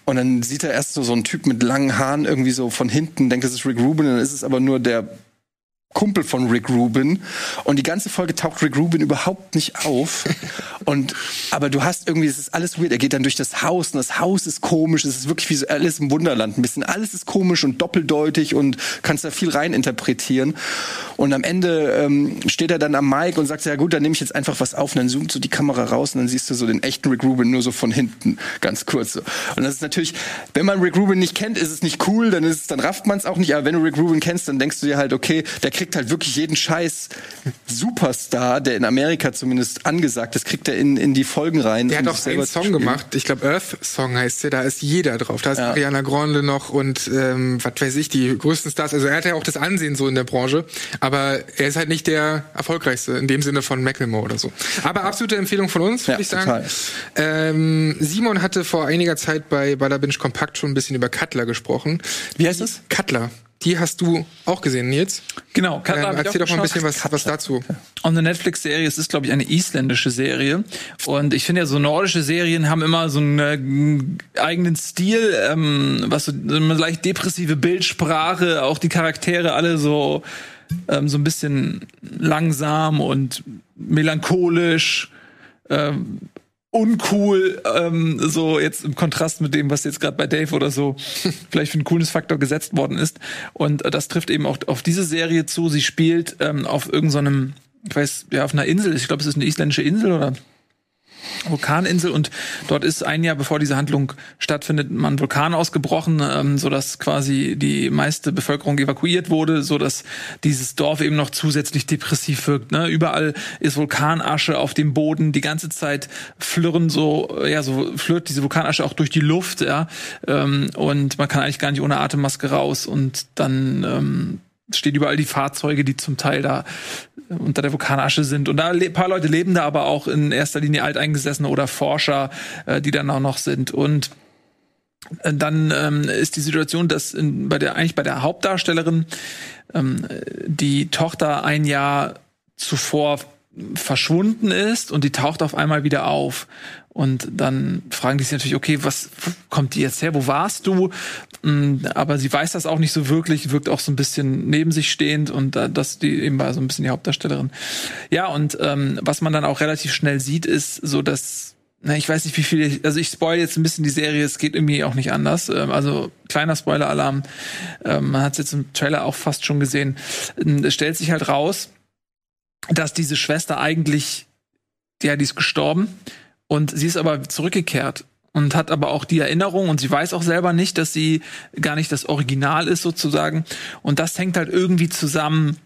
Und dann sieht er erst so, so einen Typ mit langen Haaren irgendwie so von hinten, denkt, das ist Rick Rubin, dann ist es aber nur der Kumpel von Rick Rubin. Und die ganze Folge taucht Rick Rubin überhaupt nicht auf. Und aber du hast irgendwie es ist alles weird. Er geht dann durch das Haus und das Haus ist komisch. Es ist wirklich wie so alles im Wunderland. Ein bisschen alles ist komisch und doppeldeutig und kannst da viel rein interpretieren und am Ende ähm, steht er dann am Mic und sagt ja gut dann nehme ich jetzt einfach was auf. Und dann zoomt so die Kamera raus und dann siehst du so den echten Rick Rubin nur so von hinten. Ganz kurz so. und das ist natürlich wenn man Rick Rubin nicht kennt ist es nicht cool. Dann ist es, dann rafft man es auch nicht. Aber wenn du Rick Rubin kennst dann denkst du dir halt okay der kriegt kriegt halt wirklich jeden Scheiß Superstar, der in Amerika zumindest angesagt ist, kriegt er in, in die Folgen rein. Der hat auch einen Song gemacht. Ich glaube, Earth Song heißt der. Da ist jeder drauf. Da ist Ja. Ariana Grande noch und ähm, was weiß ich, die größten Stars. Also er hat ja auch das Ansehen so in der Branche. Aber er ist halt nicht der erfolgreichste in dem Sinne von Macklemore oder so. Aber absolute Empfehlung von uns, würde Ja, ich sagen. Ähm, Simon hatte vor einiger Zeit bei Bada Binge Kompakt schon ein bisschen über Cutler gesprochen. Wie heißt es? Cutler. Die hast du auch gesehen, Nils. Genau, Ähm, Katla ich erzähl doch mal ein bisschen was, was dazu. Und eine Netflix-Serie, es ist, glaube ich, eine isländische Serie. Und ich finde ja, so nordische Serien haben immer so einen äh, eigenen Stil, ähm, was so, so eine leicht depressive Bildsprache, auch die Charaktere alle so, ähm, so ein bisschen langsam und melancholisch. Ähm, uncool, ähm, so jetzt im Kontrast mit dem, was jetzt gerade bei Dave oder so vielleicht für einen cooles Faktor gesetzt worden ist. Und äh, das trifft eben auch auf diese Serie zu. Sie spielt ähm, auf irgendeinem, ich weiß, ja, auf einer Insel. Ich glaube, es ist eine isländische Insel oder Vulkaninsel und dort ist ein Jahr bevor diese Handlung stattfindet, mal ein Vulkan ausgebrochen, ähm, so dass quasi die meiste Bevölkerung evakuiert wurde, so dass dieses Dorf eben noch zusätzlich depressiv wirkt. Ne? Überall ist Vulkanasche auf dem Boden, die ganze Zeit flirren so, ja, so flirrt diese Vulkanasche auch durch die Luft, ja, ähm, und man kann eigentlich gar nicht ohne Atemmaske raus und dann ähm, stehen überall die Fahrzeuge, die zum Teil da unter der Vulkanasche sind. Und da ein paar Leute leben da aber auch in erster Linie Alteingesessene oder Forscher, äh, die dann auch noch sind. Und äh, dann ähm, ist die Situation, dass in, bei der eigentlich bei der Hauptdarstellerin ähm, die Tochter ein Jahr zuvor verschwunden ist und die taucht auf einmal wieder auf. Und dann fragen die sich natürlich, okay, was kommt die jetzt her? Wo warst du? Mm, Aber sie weiß das auch nicht so wirklich, wirkt auch so ein bisschen neben sich stehend und äh, das die eben war so ein bisschen die Hauptdarstellerin. Ja, und ähm, was man dann auch relativ schnell sieht, ist so, dass na, ich weiß nicht, wie viel, also ich spoil jetzt ein bisschen die Serie, es geht irgendwie auch nicht anders. Ähm, Also kleiner Spoiler-Alarm, ähm, man hat es jetzt im Trailer auch fast schon gesehen. Ähm, Es stellt sich halt raus, dass diese Schwester eigentlich, ja, die ist gestorben und sie ist aber zurückgekehrt und hat aber auch die Erinnerung und sie weiß auch selber nicht, dass sie gar nicht das Original ist sozusagen. Und das hängt halt irgendwie zusammen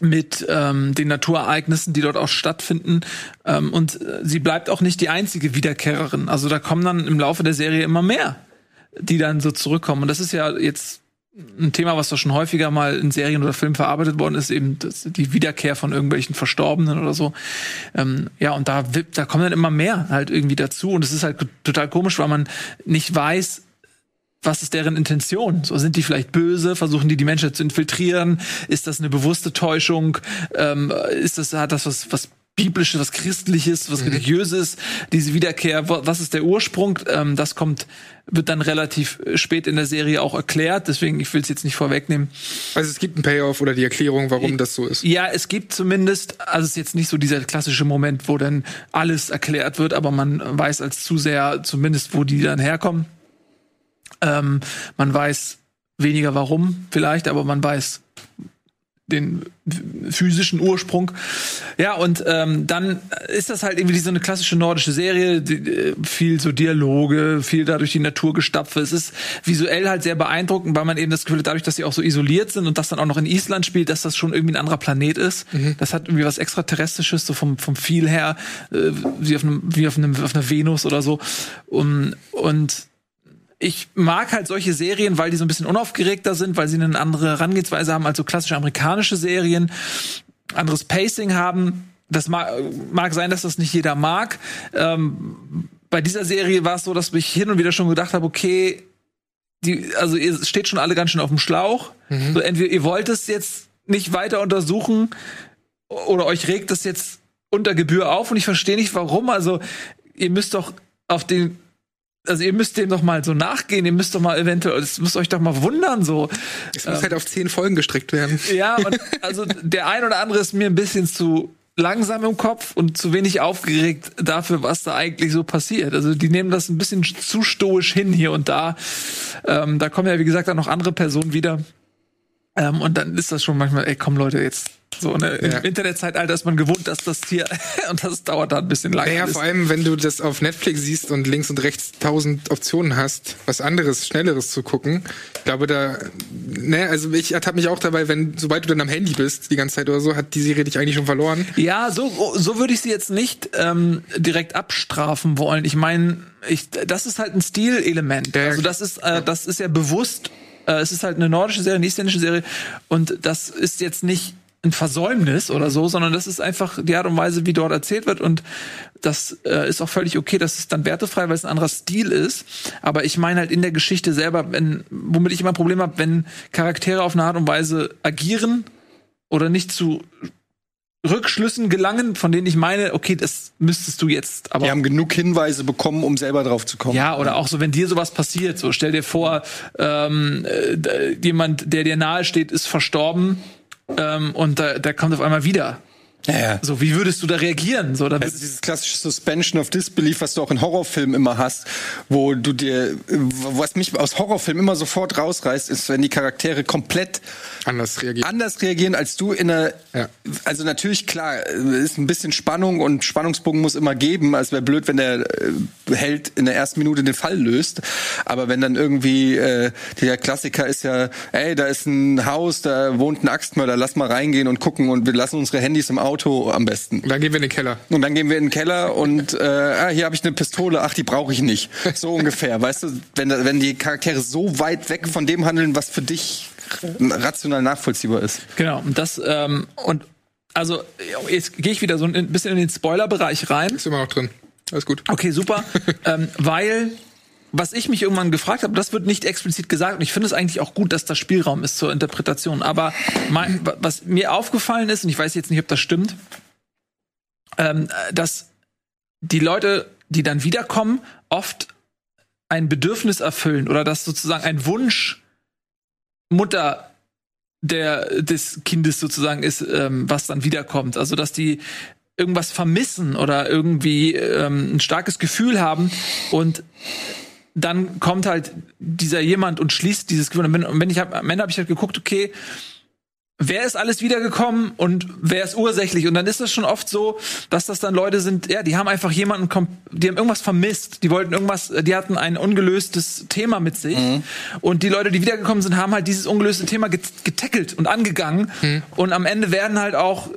mit ähm, den Naturereignissen, die dort auch stattfinden. Ähm, und äh, sie bleibt auch nicht die einzige Wiederkehrerin. Also da kommen dann im Laufe der Serie immer mehr, die dann so zurückkommen. Und das ist ja jetzt ein Thema, was doch schon häufiger mal in Serien oder Filmen verarbeitet worden ist, eben das, die Wiederkehr von irgendwelchen Verstorbenen oder so. Ähm, ja, und da, da kommen dann immer mehr halt irgendwie dazu. Und es ist halt total komisch, weil man nicht weiß, was ist deren Intention? So sind die vielleicht böse? Versuchen die die Menschheit zu infiltrieren? Ist das eine bewusste Täuschung? Ähm, ist das hat das was was biblisches, was christliches, was religiöses? Diese Wiederkehr, wa- was ist der Ursprung? Ähm, das kommt wird dann relativ spät in der Serie auch erklärt. Deswegen ich will es jetzt nicht vorwegnehmen. Also es gibt einen Payoff oder die Erklärung, warum das so ist. Ja, es gibt zumindest, also es ist jetzt nicht so dieser klassische Moment, wo dann alles erklärt wird, aber man weiß als Zuseher zumindest, wo die dann herkommen. Ähm, man weiß weniger warum vielleicht, aber man weiß den physischen Ursprung. Ja, und ähm, dann ist das halt irgendwie so eine klassische nordische Serie, die, äh, viel so Dialoge, viel dadurch die Natur gestapft. Es ist visuell halt sehr beeindruckend, weil man eben das Gefühl hat, dadurch, dass sie auch so isoliert sind und das dann auch noch in Island spielt, dass das schon irgendwie ein anderer Planet ist. Das hat irgendwie was extraterrestrisches, so vom vom Feel her, äh, wie auf einem wie auf einem auf einer Venus oder so. Um, und ich mag halt solche Serien, weil die so ein bisschen unaufgeregter sind, weil sie eine andere Herangehensweise haben als so klassische amerikanische Serien, anderes Pacing haben. Das mag, mag sein, dass das nicht jeder mag. Ähm, bei dieser Serie war es so, dass ich hin und wieder schon gedacht habe, okay, die, also ihr steht schon alle ganz schön auf dem Schlauch. So, entweder ihr wollt es jetzt nicht weiter untersuchen oder euch regt es jetzt unter Gebühr auf und ich verstehe nicht warum. Also ihr müsst doch auf den also ihr müsst dem doch mal so nachgehen, ihr müsst doch mal eventuell, es müsst euch doch mal wundern so. Es muss halt auf zehn Folgen gestrickt werden. Ja, und also der ein oder andere ist mir ein bisschen zu langsam im Kopf und zu wenig aufgeregt dafür, was da eigentlich so passiert. Also die nehmen das ein bisschen zu stoisch hin hier und da. Ähm, da kommen ja, wie gesagt, auch noch andere Personen wieder. Ähm, und dann ist das schon manchmal, ey, komm Leute, jetzt so ne, Ja. im Internetzeitalter ist man gewohnt, dass das hier und das dauert da ein bisschen lange. Naja, vor allem, wenn du das auf Netflix siehst und links und rechts tausend Optionen hast, was anderes, schnelleres zu gucken. Ich glaube, da, ne, also ich ertappe mich auch dabei, wenn, sobald du dann am Handy bist, die ganze Zeit oder so, hat die Serie dich eigentlich schon verloren. Ja, so, so würde ich sie jetzt nicht ähm, direkt abstrafen wollen. Ich meine, ich, das ist halt ein Stilelement. Also das ist, äh, das ist ja bewusst. Äh, es ist halt eine nordische Serie, eine isländische Serie, und das ist jetzt nicht ein Versäumnis oder so, sondern das ist einfach die Art und Weise, wie dort erzählt wird und das äh, ist auch völlig okay, das ist dann wertefrei, weil es ein anderer Stil ist. Aber ich meine halt in der Geschichte selber, wenn, womit ich immer ein Problem habe, wenn Charaktere auf eine Art und Weise agieren oder nicht zu Rückschlüssen gelangen, von denen ich meine, okay, das müsstest du jetzt aber Wir haben genug Hinweise bekommen, um selber drauf zu kommen. ja, oder auch so, wenn dir sowas passiert, so stell dir vor, ähm, äh, jemand, der dir nahe steht, ist verstorben ähm, und da, der kommt auf einmal wieder. Ja, ja. So, wie würdest du da reagieren? So, da Also dieses klassische Suspension of Disbelief, was du auch in Horrorfilmen immer hast, wo du dir, was mich aus Horrorfilmen immer sofort rausreißt, ist, wenn die Charaktere komplett Anders reagieren. anders reagieren als du in einer, Ja. also natürlich klar, ist ein bisschen Spannung und Spannungsbogen muss immer geben. Also wäre blöd, wenn der äh, Held in der ersten Minute den Fall löst. Aber wenn dann irgendwie äh, der Klassiker ist ja, ey, da ist ein Haus, da wohnt ein Axtmörder, lass mal reingehen und gucken und wir lassen unsere Handys im Auto am besten. Und dann gehen wir in den Keller. Und dann gehen wir in den Keller und äh, ah, hier habe ich eine Pistole, ach, die brauche ich nicht. So ungefähr. Weißt du, wenn, wenn die Charaktere so weit weg von dem handeln, was für dich rational nachvollziehbar ist. genau. Und das ähm, und also jetzt gehe ich wieder so ein bisschen in den Spoilerbereich rein. Ist immer noch drin. Alles gut. Okay, super. ähm, weil was ich mich irgendwann gefragt habe, das wird nicht explizit gesagt und ich finde es eigentlich auch gut, dass da Spielraum ist zur Interpretation. Aber mein, wa- was mir aufgefallen ist, und ich weiß jetzt nicht, ob das stimmt, ähm, äh, dass die Leute, die dann wiederkommen, oft ein Bedürfnis erfüllen oder dass sozusagen ein Wunsch Mutter der des Kindes sozusagen ist, ähm, was dann wiederkommt. Also dass die irgendwas vermissen oder irgendwie ähm, ein starkes Gefühl haben und dann kommt halt dieser jemand und schließt dieses Gefühl. Und wenn, ich hab, am Ende habe ich halt geguckt, okay, wer ist alles wiedergekommen und wer ist ursächlich? Und dann ist es schon oft so, dass das dann Leute sind, ja, die haben einfach jemanden, die haben irgendwas vermisst, die wollten irgendwas, die hatten ein ungelöstes Thema mit sich. Und die Leute, die wiedergekommen sind, haben halt dieses ungelöste Thema get getackelt und angegangen. Und am Ende werden halt auch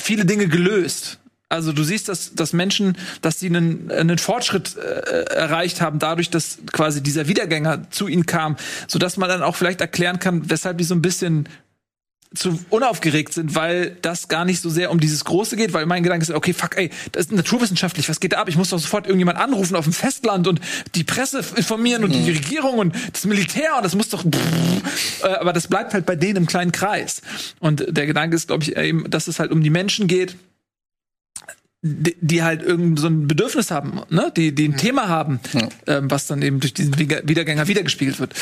viele Dinge gelöst. Also du siehst, dass, dass Menschen, dass sie einen, einen Fortschritt äh, erreicht haben, dadurch, dass quasi dieser Wiedergänger zu ihnen kam, sodass man dann auch vielleicht erklären kann, weshalb die so ein bisschen zu unaufgeregt sind, weil das gar nicht so sehr um dieses Große geht, weil mein Gedanke ist, okay, fuck, ey, das ist naturwissenschaftlich, was geht da ab? Ich muss doch sofort irgendjemand anrufen auf dem Festland und die Presse informieren und die Regierung und das Militär und das muss doch, äh, aber das bleibt halt bei denen im kleinen Kreis. Und der Gedanke ist, glaube ich, eben, dass es halt um die Menschen geht, die, die halt irgend so ein Bedürfnis haben, ne? die, die ein Thema haben, ähm, was dann eben durch diesen Wieder- Wiedergänger wiedergespiegelt wird.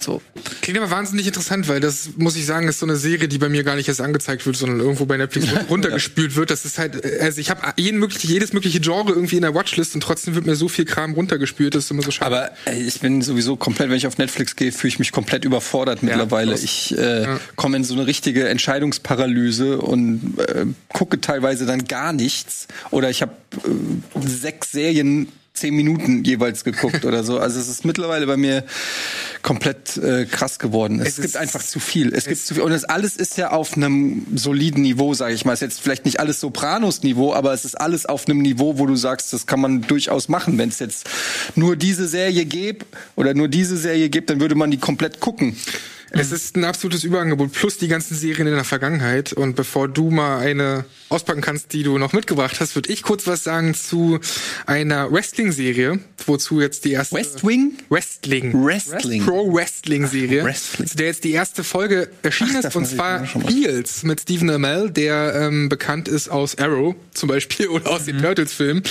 So. Klingt aber wahnsinnig interessant, weil das, muss ich sagen, ist so eine Serie, die bei mir gar nicht erst angezeigt wird, sondern irgendwo bei Netflix runtergespült wird. Das ist halt, äh, also ich habe jeden mögliche, jedes mögliche Genre irgendwie in der Watchlist und trotzdem wird mir so viel Kram runtergespült, das ist immer so schade. Aber ey, ich bin sowieso komplett, wenn ich auf Netflix gehe, fühle ich mich komplett überfordert mittlerweile. das- ich äh, komme in so eine richtige Entscheidungsparalyse und äh, gucke teilweise dann gar nichts. Oder ich habe äh, sechs Serien zehn Minuten jeweils geguckt oder so. Also es ist mittlerweile bei mir komplett äh, krass geworden. Es, Es gibt einfach zu viel. Es, gibt zu viel. Und das alles ist ja auf einem soliden Niveau, sage ich mal. Es ist jetzt vielleicht nicht alles Sopranos-Niveau, aber es ist alles auf einem Niveau, wo du sagst, das kann man durchaus machen. Wenn es jetzt nur diese Serie gäbe oder nur diese Serie gibt, dann würde man die komplett gucken. Es ist ein absolutes Überangebot, plus die ganzen Serien in der Vergangenheit. Und bevor du mal eine auspacken kannst, die du noch mitgebracht hast, würde ich kurz was sagen zu einer Wrestling-Serie, wozu jetzt die erste... West Wing? Wrestling. Wrestling. Pro-Wrestling-Serie, Wrestling. zu der jetzt die erste Folge erschienen Ach, ist, und zwar Heels mit Stephen Amell, der ähm, bekannt ist aus Arrow zum Beispiel oder aus Mhm. den Turtles-Filmen.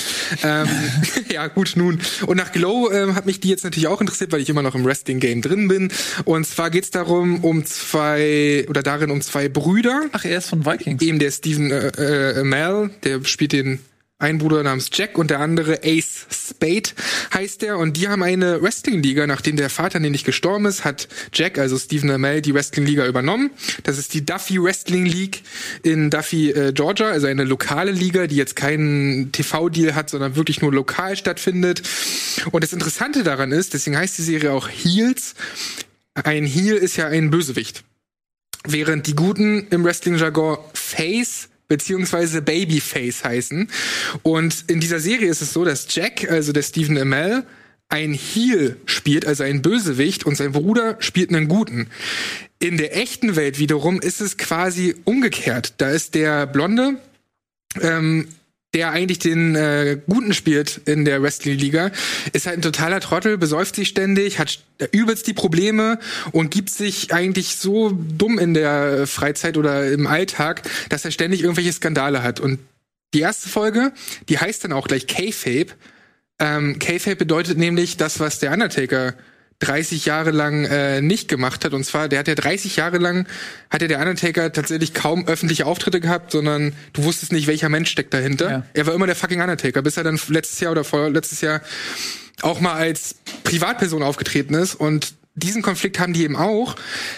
Ähm, ja, gut, nun. Und nach Glow ähm, hat mich die jetzt natürlich auch interessiert, weil ich immer noch im Wrestling-Game drin bin. Und zwar geht's darum, um zwei, oder darin um zwei Brüder. Ach, er ist von Vikings. Eben der Stephen äh, äh, Amell, der spielt den einen Bruder namens Jack und der andere Ace Spade heißt der und die haben eine Wrestling-Liga, nachdem der Vater nämlich gestorben ist, hat Jack, also Stephen Amell, die Wrestling-Liga übernommen. Das ist die Duffy Wrestling League in Duffy, äh, Georgia, also eine lokale Liga, die jetzt keinen TV-Deal hat, sondern wirklich nur lokal stattfindet. Und das Interessante daran ist, deswegen heißt die Serie auch Heels, ein Heel ist ja ein Bösewicht. Während die Guten im Wrestling-Jargon Face beziehungsweise Babyface heißen. Und in dieser Serie ist es so, dass Jack, also der Stephen Amell, ein Heel spielt, also ein Bösewicht, und sein Bruder spielt einen Guten. In der echten Welt wiederum ist es quasi umgekehrt. Da ist der Blonde ähm, der eigentlich den äh, Guten spielt in der Wrestling-Liga, ist halt ein totaler Trottel, besäuft sich ständig, hat übelst die Probleme und gibt sich eigentlich so dumm in der Freizeit oder im Alltag, dass er ständig irgendwelche Skandale hat. Und die erste Folge, die heißt dann auch gleich K-Fape. Ähm, K-Fape bedeutet nämlich das, was der Undertaker 30 Jahre lang äh, nicht gemacht hat. Und zwar, der hat ja 30 Jahre lang, hat ja der Undertaker tatsächlich kaum öffentliche Auftritte gehabt, sondern du wusstest nicht, welcher Mensch steckt dahinter. Ja. Er war immer der fucking Undertaker, bis er dann letztes Jahr oder vorletztes Jahr auch mal als Privatperson aufgetreten ist und diesen Konflikt haben die eben auch,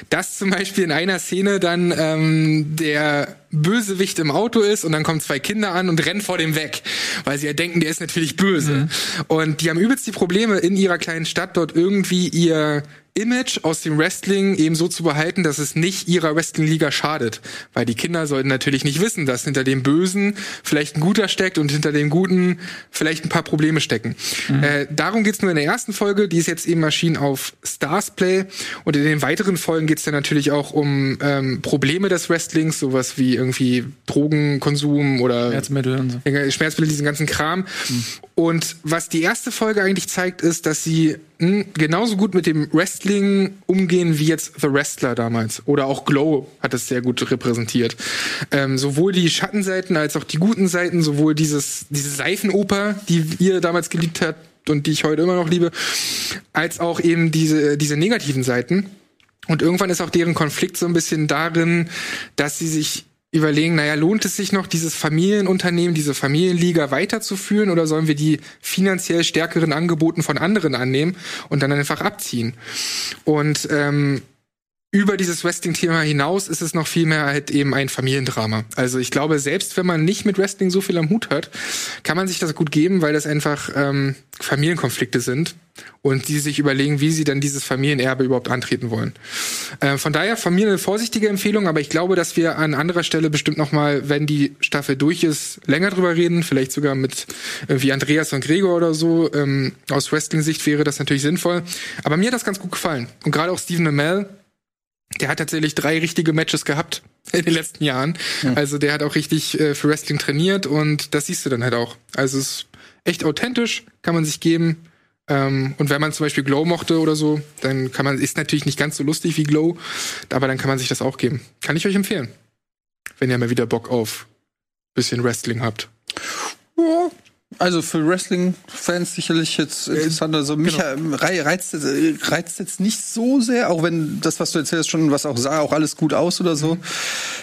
dass zum Beispiel in einer Szene dann ähm, der Bösewicht im Auto ist und dann kommen zwei Kinder an und rennen vor dem weg, weil sie ja denken, der ist natürlich böse. Mhm. Und die haben übelst die Probleme in ihrer kleinen Stadt dort irgendwie ihr Image aus dem Wrestling eben so zu behalten, dass es nicht ihrer Wrestling-Liga schadet. Weil die Kinder sollten natürlich nicht wissen, dass hinter dem Bösen vielleicht ein Guter steckt und hinter dem Guten vielleicht ein paar Probleme stecken. Mhm. Äh, darum geht's nur in der ersten Folge, die ist jetzt eben erschienen auf Stars Play. Und in den weiteren Folgen geht's dann natürlich auch um ähm, Probleme des Wrestlings, sowas wie irgendwie Drogenkonsum oder Schmerzmittel und so. Schmerzmittel, diesen ganzen Kram. Mhm. Und was die erste Folge eigentlich zeigt, ist, dass sie mh, genauso gut mit dem Wrestling umgehen wie jetzt The Wrestler damals. Oder auch Glow hat es sehr gut repräsentiert. Ähm, sowohl die Schattenseiten als auch die guten Seiten, sowohl dieses, diese Seifenoper, die ihr damals geliebt habt und die ich heute immer noch liebe, als auch eben diese, diese negativen Seiten. Und irgendwann ist auch deren Konflikt so ein bisschen darin, dass sie sich überlegen, naja, lohnt es sich noch, dieses Familienunternehmen, diese Familienliga weiterzuführen oder sollen wir die finanziell stärkeren Angeboten von anderen annehmen und dann einfach abziehen? Und ähm, über dieses Wrestling-Thema hinaus ist es noch viel mehr halt eben ein Familiendrama. Also ich glaube, selbst wenn man nicht mit Wrestling so viel am Hut hat, kann man sich das gut geben, weil das einfach ähm, Familienkonflikte sind und die sich überlegen, wie sie dann dieses Familienerbe überhaupt antreten wollen. Äh, von daher von mir eine vorsichtige Empfehlung, aber ich glaube, dass wir an anderer Stelle bestimmt noch mal, wenn die Staffel durch ist, länger drüber reden, vielleicht sogar mit äh, wie Andreas und Gregor oder so. Ähm, aus Wrestling-Sicht wäre das natürlich sinnvoll. Aber mir hat das ganz gut gefallen. Und gerade auch Stephen Amell, der hat tatsächlich drei richtige Matches gehabt in den letzten Jahren. Mhm. Also der hat auch richtig äh, für Wrestling trainiert und das siehst du dann halt auch. Also es ist echt authentisch, kann man sich geben. Ähm, und wenn man zum Beispiel Glow mochte oder so, dann kann man, ist natürlich nicht ganz so lustig wie Glow, aber dann kann man sich das auch geben. Kann ich euch empfehlen. Wenn ihr mal wieder Bock auf bisschen Wrestling habt. Ja, also für Wrestling-Fans sicherlich jetzt äh, interessant. Also mich genau. reizt, reizt jetzt nicht so sehr, auch wenn das, was du erzählst, schon was auch sah, auch alles gut aus oder so. Mhm.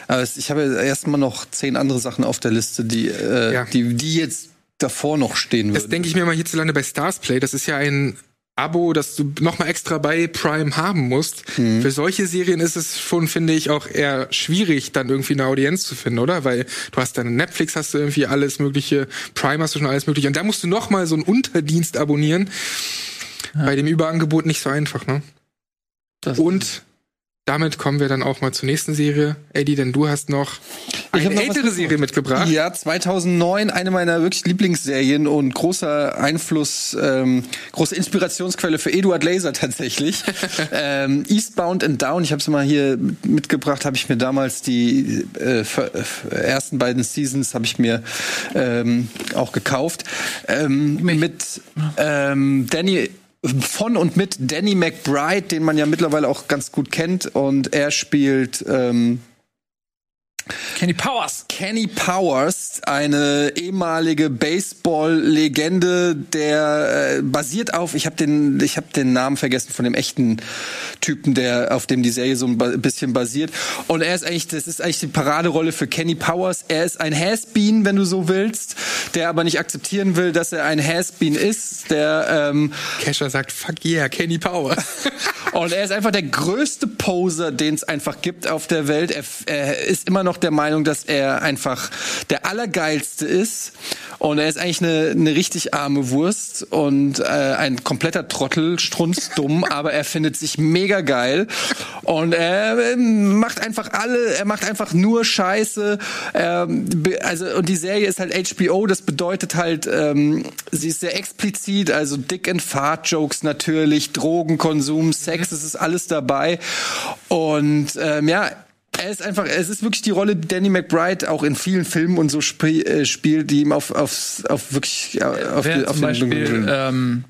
Aber ich habe erstmal noch zehn andere Sachen auf der Liste, die, äh, ja. die, die jetzt davor noch stehen würden. Das denke ich mir mal hierzulande bei Starsplay. Das ist ja ein Abo, das du nochmal extra bei Prime haben musst. Mhm. Für solche Serien ist es schon, finde ich, auch eher schwierig, dann irgendwie eine Audienz zu finden, oder? Weil du hast dann Netflix, hast du irgendwie alles mögliche, Prime hast du schon alles mögliche. Und da musst du nochmal so einen Unterdienst abonnieren. Ja. Bei dem Überangebot nicht so einfach, ne? Das Und damit kommen wir dann auch mal zur nächsten Serie. Eddie, denn du hast noch eine noch ältere Serie mitgebracht. Ja, 2009, eine meiner wirklich Lieblingsserien und großer Einfluss, ähm, große Inspirationsquelle für Eduard Laser tatsächlich. ähm, Eastbound and Down, ich habe es mal hier mitgebracht, habe ich mir damals die äh, ersten beiden Seasons habe ich mir ähm, auch gekauft. Ähm, mit ähm, Danny von und mit Danny McBride, den man ja mittlerweile auch ganz gut kennt. Und er spielt ähm, Kenny Powers. Kenny Powers, eine ehemalige Baseball-Legende, der äh, basiert auf, ich habe den, ich habe den Namen vergessen von dem echten Typen, der auf dem die Serie so ein bisschen basiert. Und er ist eigentlich, das ist eigentlich die Paraderolle für Kenny Powers. Er ist ein Has-Been, wenn du so willst, der aber nicht akzeptieren will, dass er ein Has-Been ist, der ähm, Kesha sagt, fuck yeah, Kenny Power. und er ist einfach der größte Poser, den es einfach gibt auf der Welt. Er, er ist immer noch der Meinung, dass er einfach der Allergeilste ist. Und er ist eigentlich eine, eine richtig arme Wurst und äh, ein kompletter Trottel, strunzdumm, aber er findet sich mega geil. Und er äh, macht einfach alle, er macht einfach nur Scheiße. Ähm, be- also, und die Serie ist halt HBO, das bedeutet halt, ähm, sie ist sehr explizit, also Dick and Fart-Jokes natürlich, Drogenkonsum, Sex, es ist alles dabei. Und ähm, ja, er ist einfach, es ist wirklich die Rolle, die Danny McBride auch in vielen Filmen und so spie äh, spielt, die ihm auf, auf, auf wirklich äh, auf, Wer die- auf zum Beispiel ähm,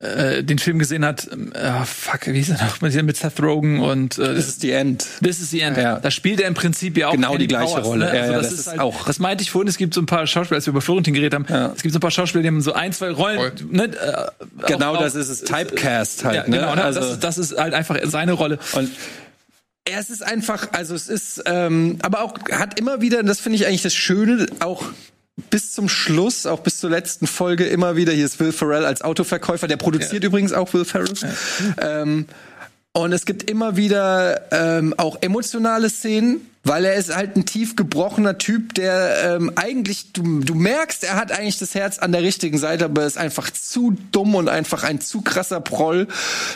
äh, den Film gesehen hat, ah, fuck, wie hieß er noch, mit mit Seth Rogen und äh, Das ist die End. This is the End. Ja. Da spielt er im Prinzip ja auch Genau Kenny die gleiche Powers, Rolle. Ne? Ja, Also ja, das, das ist ist halt, auch- Das meinte ich vorhin. Es gibt so ein paar Schauspieler, als wir über Florentin geredet haben. Ja. Es gibt so ein paar Schauspieler, die haben so ein, zwei Rollen. Voll. Ne, äh, Genau auch- das ist es. Typecast halt, Ja, ne? genau. Ne? Also- das, ist, das ist halt einfach seine Rolle. Und ja, es ist einfach, also es ist, ähm, aber auch hat immer wieder, und das finde ich eigentlich das Schöne, auch bis zum Schluss, auch bis zur letzten Folge immer wieder, hier ist Will Ferrell als Autoverkäufer, der produziert übrigens auch Will Ferrell. Ähm, und es gibt immer wieder ähm, auch emotionale Szenen, weil er ist halt ein tief gebrochener Typ, der ähm, eigentlich, du, du merkst, er hat eigentlich das Herz an der richtigen Seite, aber er ist einfach zu dumm und einfach ein zu krasser Proll.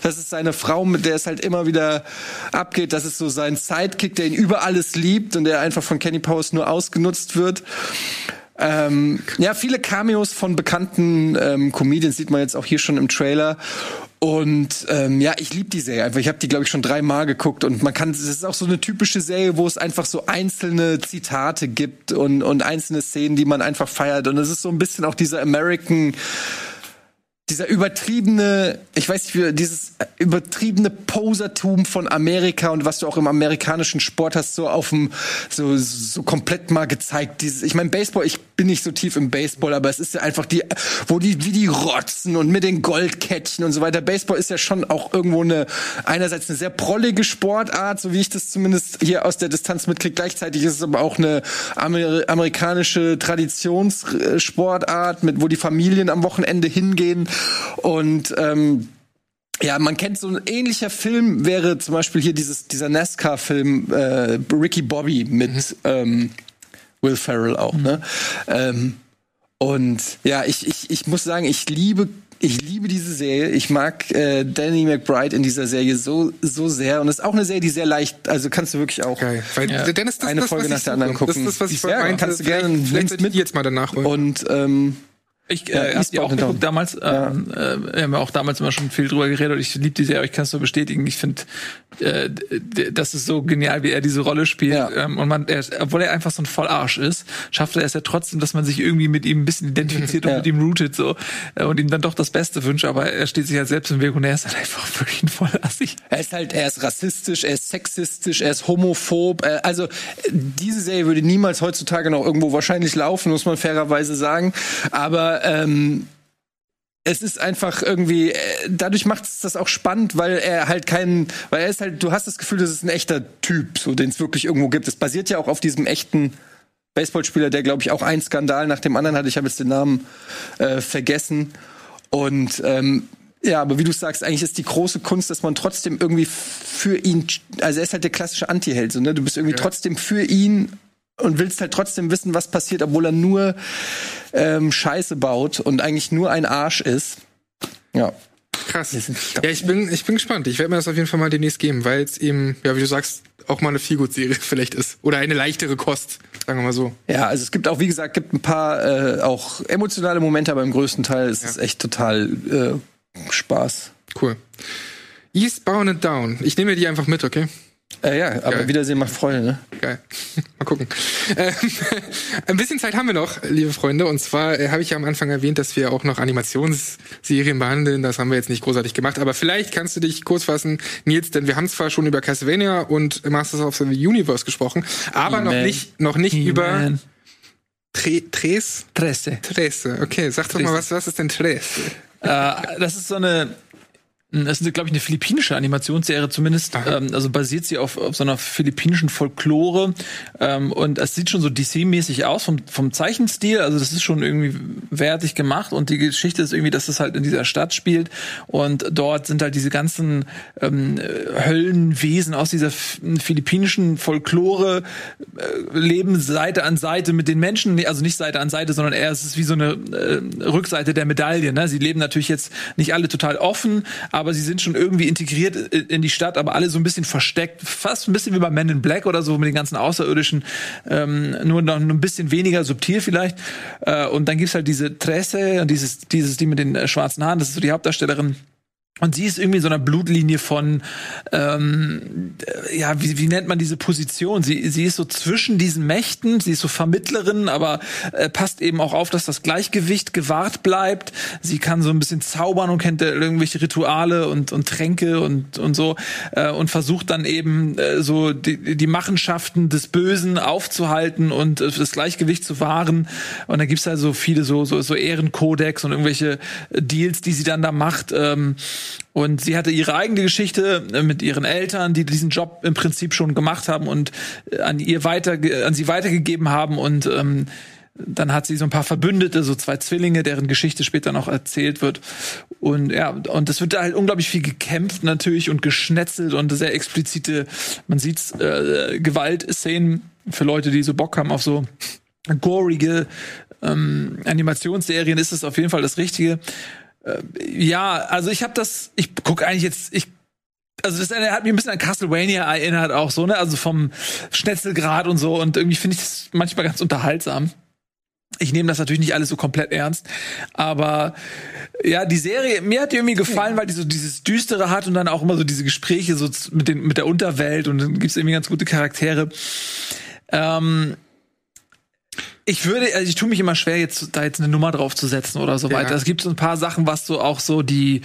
Das ist seine Frau, mit der es halt immer wieder abgeht. Das ist so sein Sidekick, der ihn über alles liebt und der einfach von Kenny Powers nur ausgenutzt wird. Ähm, ja, viele Cameos von bekannten ähm, Comedians sieht man jetzt auch hier schon im Trailer. Und ähm, ja, ich liebe die Serie einfach. Ich habe die, glaube ich, schon dreimal geguckt und man kann, es ist auch so eine typische Serie, wo es einfach so einzelne Zitate gibt und, und einzelne Szenen, die man einfach feiert. Und es ist so ein bisschen auch dieser American dieser übertriebene, ich weiß nicht, wie, dieses übertriebene Posertum von Amerika und was du auch im amerikanischen Sport hast, so auf dem, so, so komplett mal gezeigt. Dieses, ich meine, Baseball, ich bin nicht so tief im Baseball, aber es ist ja einfach die, wo die, wie die rotzen und mit den Goldkettchen und so weiter. Baseball ist ja schon auch irgendwo eine, einerseits eine sehr prollige Sportart, so wie ich das zumindest hier aus der Distanz mitkriege. Gleichzeitig ist es aber auch eine Amer amerikanische Traditionssportart, mit, wo die Familien am Wochenende hingehen und ähm, ja, man kennt so ein ähnlicher Film wäre zum Beispiel hier dieses dieser NASCAR-Film äh, Ricky Bobby mit ähm, Will Ferrell auch, ne? Ähm, und ja, ich, ich, ich muss sagen, ich liebe ich liebe diese Serie. Ich mag äh, Danny McBride in dieser Serie so so sehr und es ist auch eine Serie, die sehr leicht, also kannst du wirklich auch Geil. Weil Ja. Dennis, das, Eine das, Folge nach der anderen gucken. Das ist das, was ich Ja, vorhin meinte. kannst du gerne, Vielleicht, vielleicht mit. jetzt mal danach holen. und ähm, Ich Ja, äh, hab die E-Sport auch geguckt damals. Ähm, äh, wir haben ja auch damals immer schon viel drüber geredet und ich liebe die Serie, ich kann es nur bestätigen. Ich finde, äh, das ist so genial, wie er diese Rolle spielt. Ja. Ähm, und man, er, obwohl er einfach so ein Vollarsch ist, schafft er es ja trotzdem, dass man sich irgendwie mit ihm ein bisschen identifiziert und Ja. mit ihm rootet so äh, und ihm dann doch das Beste wünscht. Aber er steht sich halt selbst im Weg und er ist halt einfach wirklich ein Vollassig. Er ist halt, er ist rassistisch, er ist sexistisch, er ist homophob. Äh, also diese Serie würde niemals heutzutage noch irgendwo wahrscheinlich laufen, muss man fairerweise sagen. Aber ähm, es ist einfach irgendwie, äh, dadurch macht es das auch spannend, weil er halt keinen, weil er ist halt, du hast das Gefühl, das ist ein echter Typ, so den es wirklich irgendwo gibt. Es basiert ja auch auf diesem echten Baseballspieler, der glaube ich auch einen Skandal nach dem anderen hatte. Ich habe jetzt den Namen äh, vergessen. Und ähm, ja, aber wie du sagst, eigentlich ist die große Kunst, dass man trotzdem irgendwie für ihn, also er ist halt der klassische Anti-Held, so, ne? Du bist irgendwie trotzdem für ihn und willst halt trotzdem wissen, was passiert, obwohl er nur ähm, Scheiße baut und eigentlich nur ein Arsch ist. Ja. Krass. Ja, ich bin, ich bin gespannt. Ich werde mir das auf jeden Fall mal demnächst geben, weil es eben, ja, wie du sagst, auch mal eine Feelgood-Serie vielleicht ist. Oder eine leichtere Kost, sagen wir mal so. Ja, also es gibt auch, wie gesagt, gibt ein paar äh, auch emotionale Momente, aber im größten Teil ist es echt total äh, Spaß. Cool. Eastbound and Down. Ich nehme die einfach mit, okay? Äh, ja, aber Geil. Wiedersehen macht Freude, ne? Geil. Mal gucken. Ähm, ein bisschen Zeit haben wir noch, liebe Freunde. Und zwar äh, habe ich ja am Anfang erwähnt, dass wir auch noch Animationsserien behandeln. Das haben wir jetzt nicht großartig gemacht. Aber vielleicht kannst du dich kurz fassen, Nils, denn wir haben zwar schon über Castlevania und Masters of the Universe gesprochen, aber noch nicht, noch nicht über. Tre Tres? Tresse. Trese. Okay, sag doch mal, was, was ist denn Tres? Äh, das ist so eine Das ist, glaube ich, eine philippinische Animationsserie, zumindest. Ähm, also basiert sie auf, auf so einer philippinischen Folklore. Ähm, und es sieht schon so DC-mäßig aus vom, vom Zeichenstil. Also das ist schon irgendwie wertig gemacht. Und die Geschichte ist irgendwie, dass es halt in dieser Stadt spielt. Und dort sind halt diese ganzen ähm, Höllenwesen aus dieser philippinischen Folklore äh, leben Seite an Seite mit den Menschen. Also nicht Seite an Seite, sondern eher es ist wie so eine äh, Rückseite der Medaille. Ne? Sie leben natürlich jetzt nicht alle total offen, aber sie sind schon irgendwie integriert in die Stadt, aber alle so ein bisschen versteckt, fast ein bisschen wie bei Men in Black oder so mit den ganzen Außerirdischen, ähm, nur noch ein bisschen weniger subtil vielleicht. Äh, und dann gibt's halt diese Tresse und dieses, dieses, die mit den äh, schwarzen Haaren, das ist so die Hauptdarstellerin und sie ist irgendwie so einer Blutlinie von, ähm, ja, wie, wie nennt man diese Position? Sie, sie ist so zwischen diesen Mächten, sie ist so Vermittlerin, aber äh, passt eben auch auf, dass das Gleichgewicht gewahrt bleibt. Sie kann so ein bisschen zaubern und kennt äh, irgendwelche Rituale und, und Tränke und, und so äh, und versucht dann eben äh, so die, die Machenschaften des Bösen aufzuhalten und äh, das Gleichgewicht zu wahren. Und da gibt's halt so viele so, so, so Ehrenkodex und irgendwelche Deals, die sie dann da macht. Ähm, und sie hatte ihre eigene Geschichte äh, mit ihren Eltern, die diesen Job im Prinzip schon gemacht haben und äh, an ihr weiter, an sie weitergegeben haben und ähm, dann hat sie so ein paar Verbündete, so zwei Zwillinge, deren Geschichte später noch erzählt wird. Und ja, und es wird da halt unglaublich viel gekämpft natürlich und geschnetzelt und sehr explizite, man sieht's, äh, Gewaltszenen für Leute, die so Bock haben auf so gorige ähm, Animationsserien, ist es auf jeden Fall das Richtige. Äh, ja, also ich habe das, ich gucke eigentlich jetzt, ich also das hat mich ein bisschen an Castlevania erinnert auch so, ne? Also vom Schnetzelgrad und so und irgendwie finde ich das manchmal ganz unterhaltsam. Ich nehme das natürlich nicht alles so komplett ernst, aber ja, die Serie mir hat die irgendwie gefallen, weil die so dieses düstere hat und dann auch immer so diese Gespräche so mit den mit der Unterwelt und dann gibt's irgendwie ganz gute Charaktere. Ähm, ich würde, also ich tue mich immer schwer, jetzt da jetzt eine Nummer drauf zu setzen oder so ja. weiter. Es gibt so ein paar Sachen, was so auch so die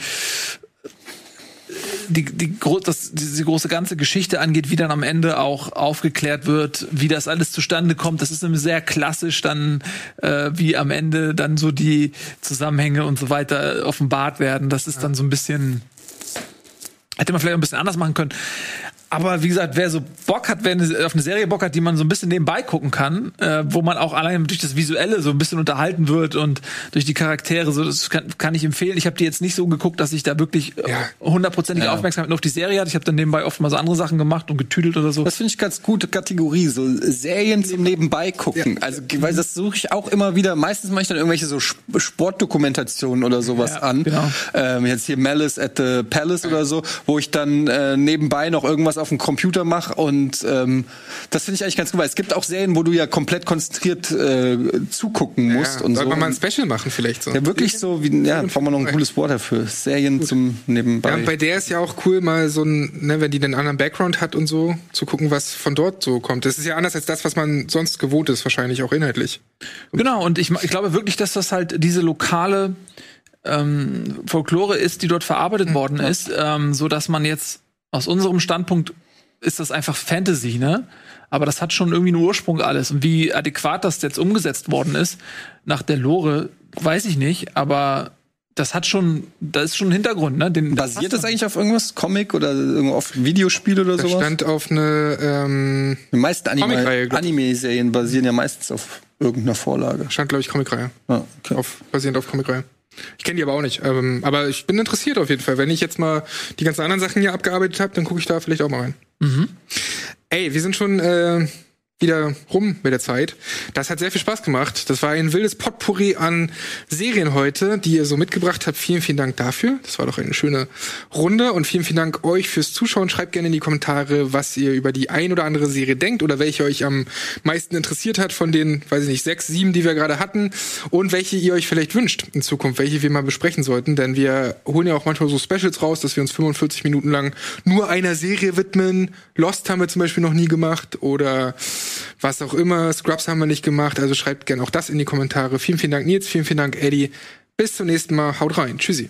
die, die, das, diese große ganze Geschichte angeht, wie dann am Ende auch aufgeklärt wird, wie das alles zustande kommt. Das ist nämlich sehr klassisch dann, äh, wie am Ende dann so die Zusammenhänge und so weiter offenbart werden. Das ist dann so ein bisschen, hätte man vielleicht ein bisschen anders machen können. Aber wie gesagt, wer so Bock hat, wer auf eine Serie Bock hat, die man so ein bisschen nebenbei gucken kann, äh, wo man auch allein durch das Visuelle so ein bisschen unterhalten wird und durch die Charaktere, so das kann, kann ich empfehlen. Ich habe die jetzt nicht so geguckt, dass ich da wirklich äh, hundertprozentige ja. Aufmerksamkeit nur auf die Serie hatte. Ich habe dann nebenbei oft mal so andere Sachen gemacht und getüdelt oder so. Das finde ich ganz gute Kategorie, so Serien zum nebenbei gucken. Ja. Also weil das suche ich auch immer wieder. Meistens mache ich dann irgendwelche so Sportdokumentationen oder sowas ja, an. Genau. Ähm, jetzt hier Malice at the Palace oder so, wo ich dann äh, nebenbei noch irgendwas auf dem Computer mache und ähm, das finde ich eigentlich ganz gut, weil es gibt auch Serien, wo du ja komplett konzentriert äh, zugucken musst ja, und soll so. man mal ein Special machen vielleicht so. Ja, wirklich so wie ja, brauchen wir noch ein cooles Wort dafür. Serien gut. zum nebenbei. Ja, bei der ist ja auch cool mal so ein, ne, wenn die einen anderen Background hat und so, zu gucken, was von dort so kommt. Das ist ja anders als das, was man sonst gewohnt ist, wahrscheinlich auch inhaltlich. Genau, und ich, ich glaube wirklich, dass das halt diese lokale ähm, Folklore ist, die dort verarbeitet mhm. worden ist, ähm, so dass man jetzt aus unserem Standpunkt ist das einfach Fantasy, ne? Aber das hat schon irgendwie einen Ursprung alles. Und wie adäquat das jetzt umgesetzt worden ist, nach der Lore, weiß ich nicht, aber das hat schon, da ist schon ein Hintergrund, ne? Den, Basiert das, eigentlich auf irgendwas? Comic oder auf Videospiel oder das sowas? stand auf eine ähm, Die meisten Anime-Serien Anime basieren ja meistens auf irgendeiner Vorlage. Stand, glaube ich, Comicreihe. Ah, okay. auf, basierend auf Comicreihe. Ich kenne die aber auch nicht. Ähm, aber ich bin interessiert auf jeden Fall. Wenn ich jetzt mal die ganzen anderen Sachen hier abgearbeitet habe, dann gucke ich da vielleicht auch mal rein. Mhm. Ey, wir sind schon äh, wieder rum mit der Zeit. Das hat sehr viel Spaß gemacht. Das war ein wildes Potpourri an Serien heute, die ihr so mitgebracht habt. Vielen, vielen Dank dafür. Das war doch eine schöne Runde und vielen, vielen Dank euch fürs Zuschauen. Schreibt gerne in die Kommentare, was ihr über die ein oder andere Serie denkt oder welche euch am meisten interessiert hat von den, weiß ich nicht, sechs, sieben, die wir gerade hatten und welche ihr euch vielleicht wünscht in Zukunft, welche wir mal besprechen sollten, denn wir holen ja auch manchmal so Specials raus, dass wir uns 45 Minuten lang nur einer Serie widmen. Lost haben wir zum Beispiel noch nie gemacht oder was auch immer. Scrubs haben wir nicht gemacht, also schreibt gerne auch das in die Kommentare. Vielen, vielen Dank Nils, vielen, vielen Dank Eddie. Bis zum nächsten Mal. Haut rein. Tschüssi.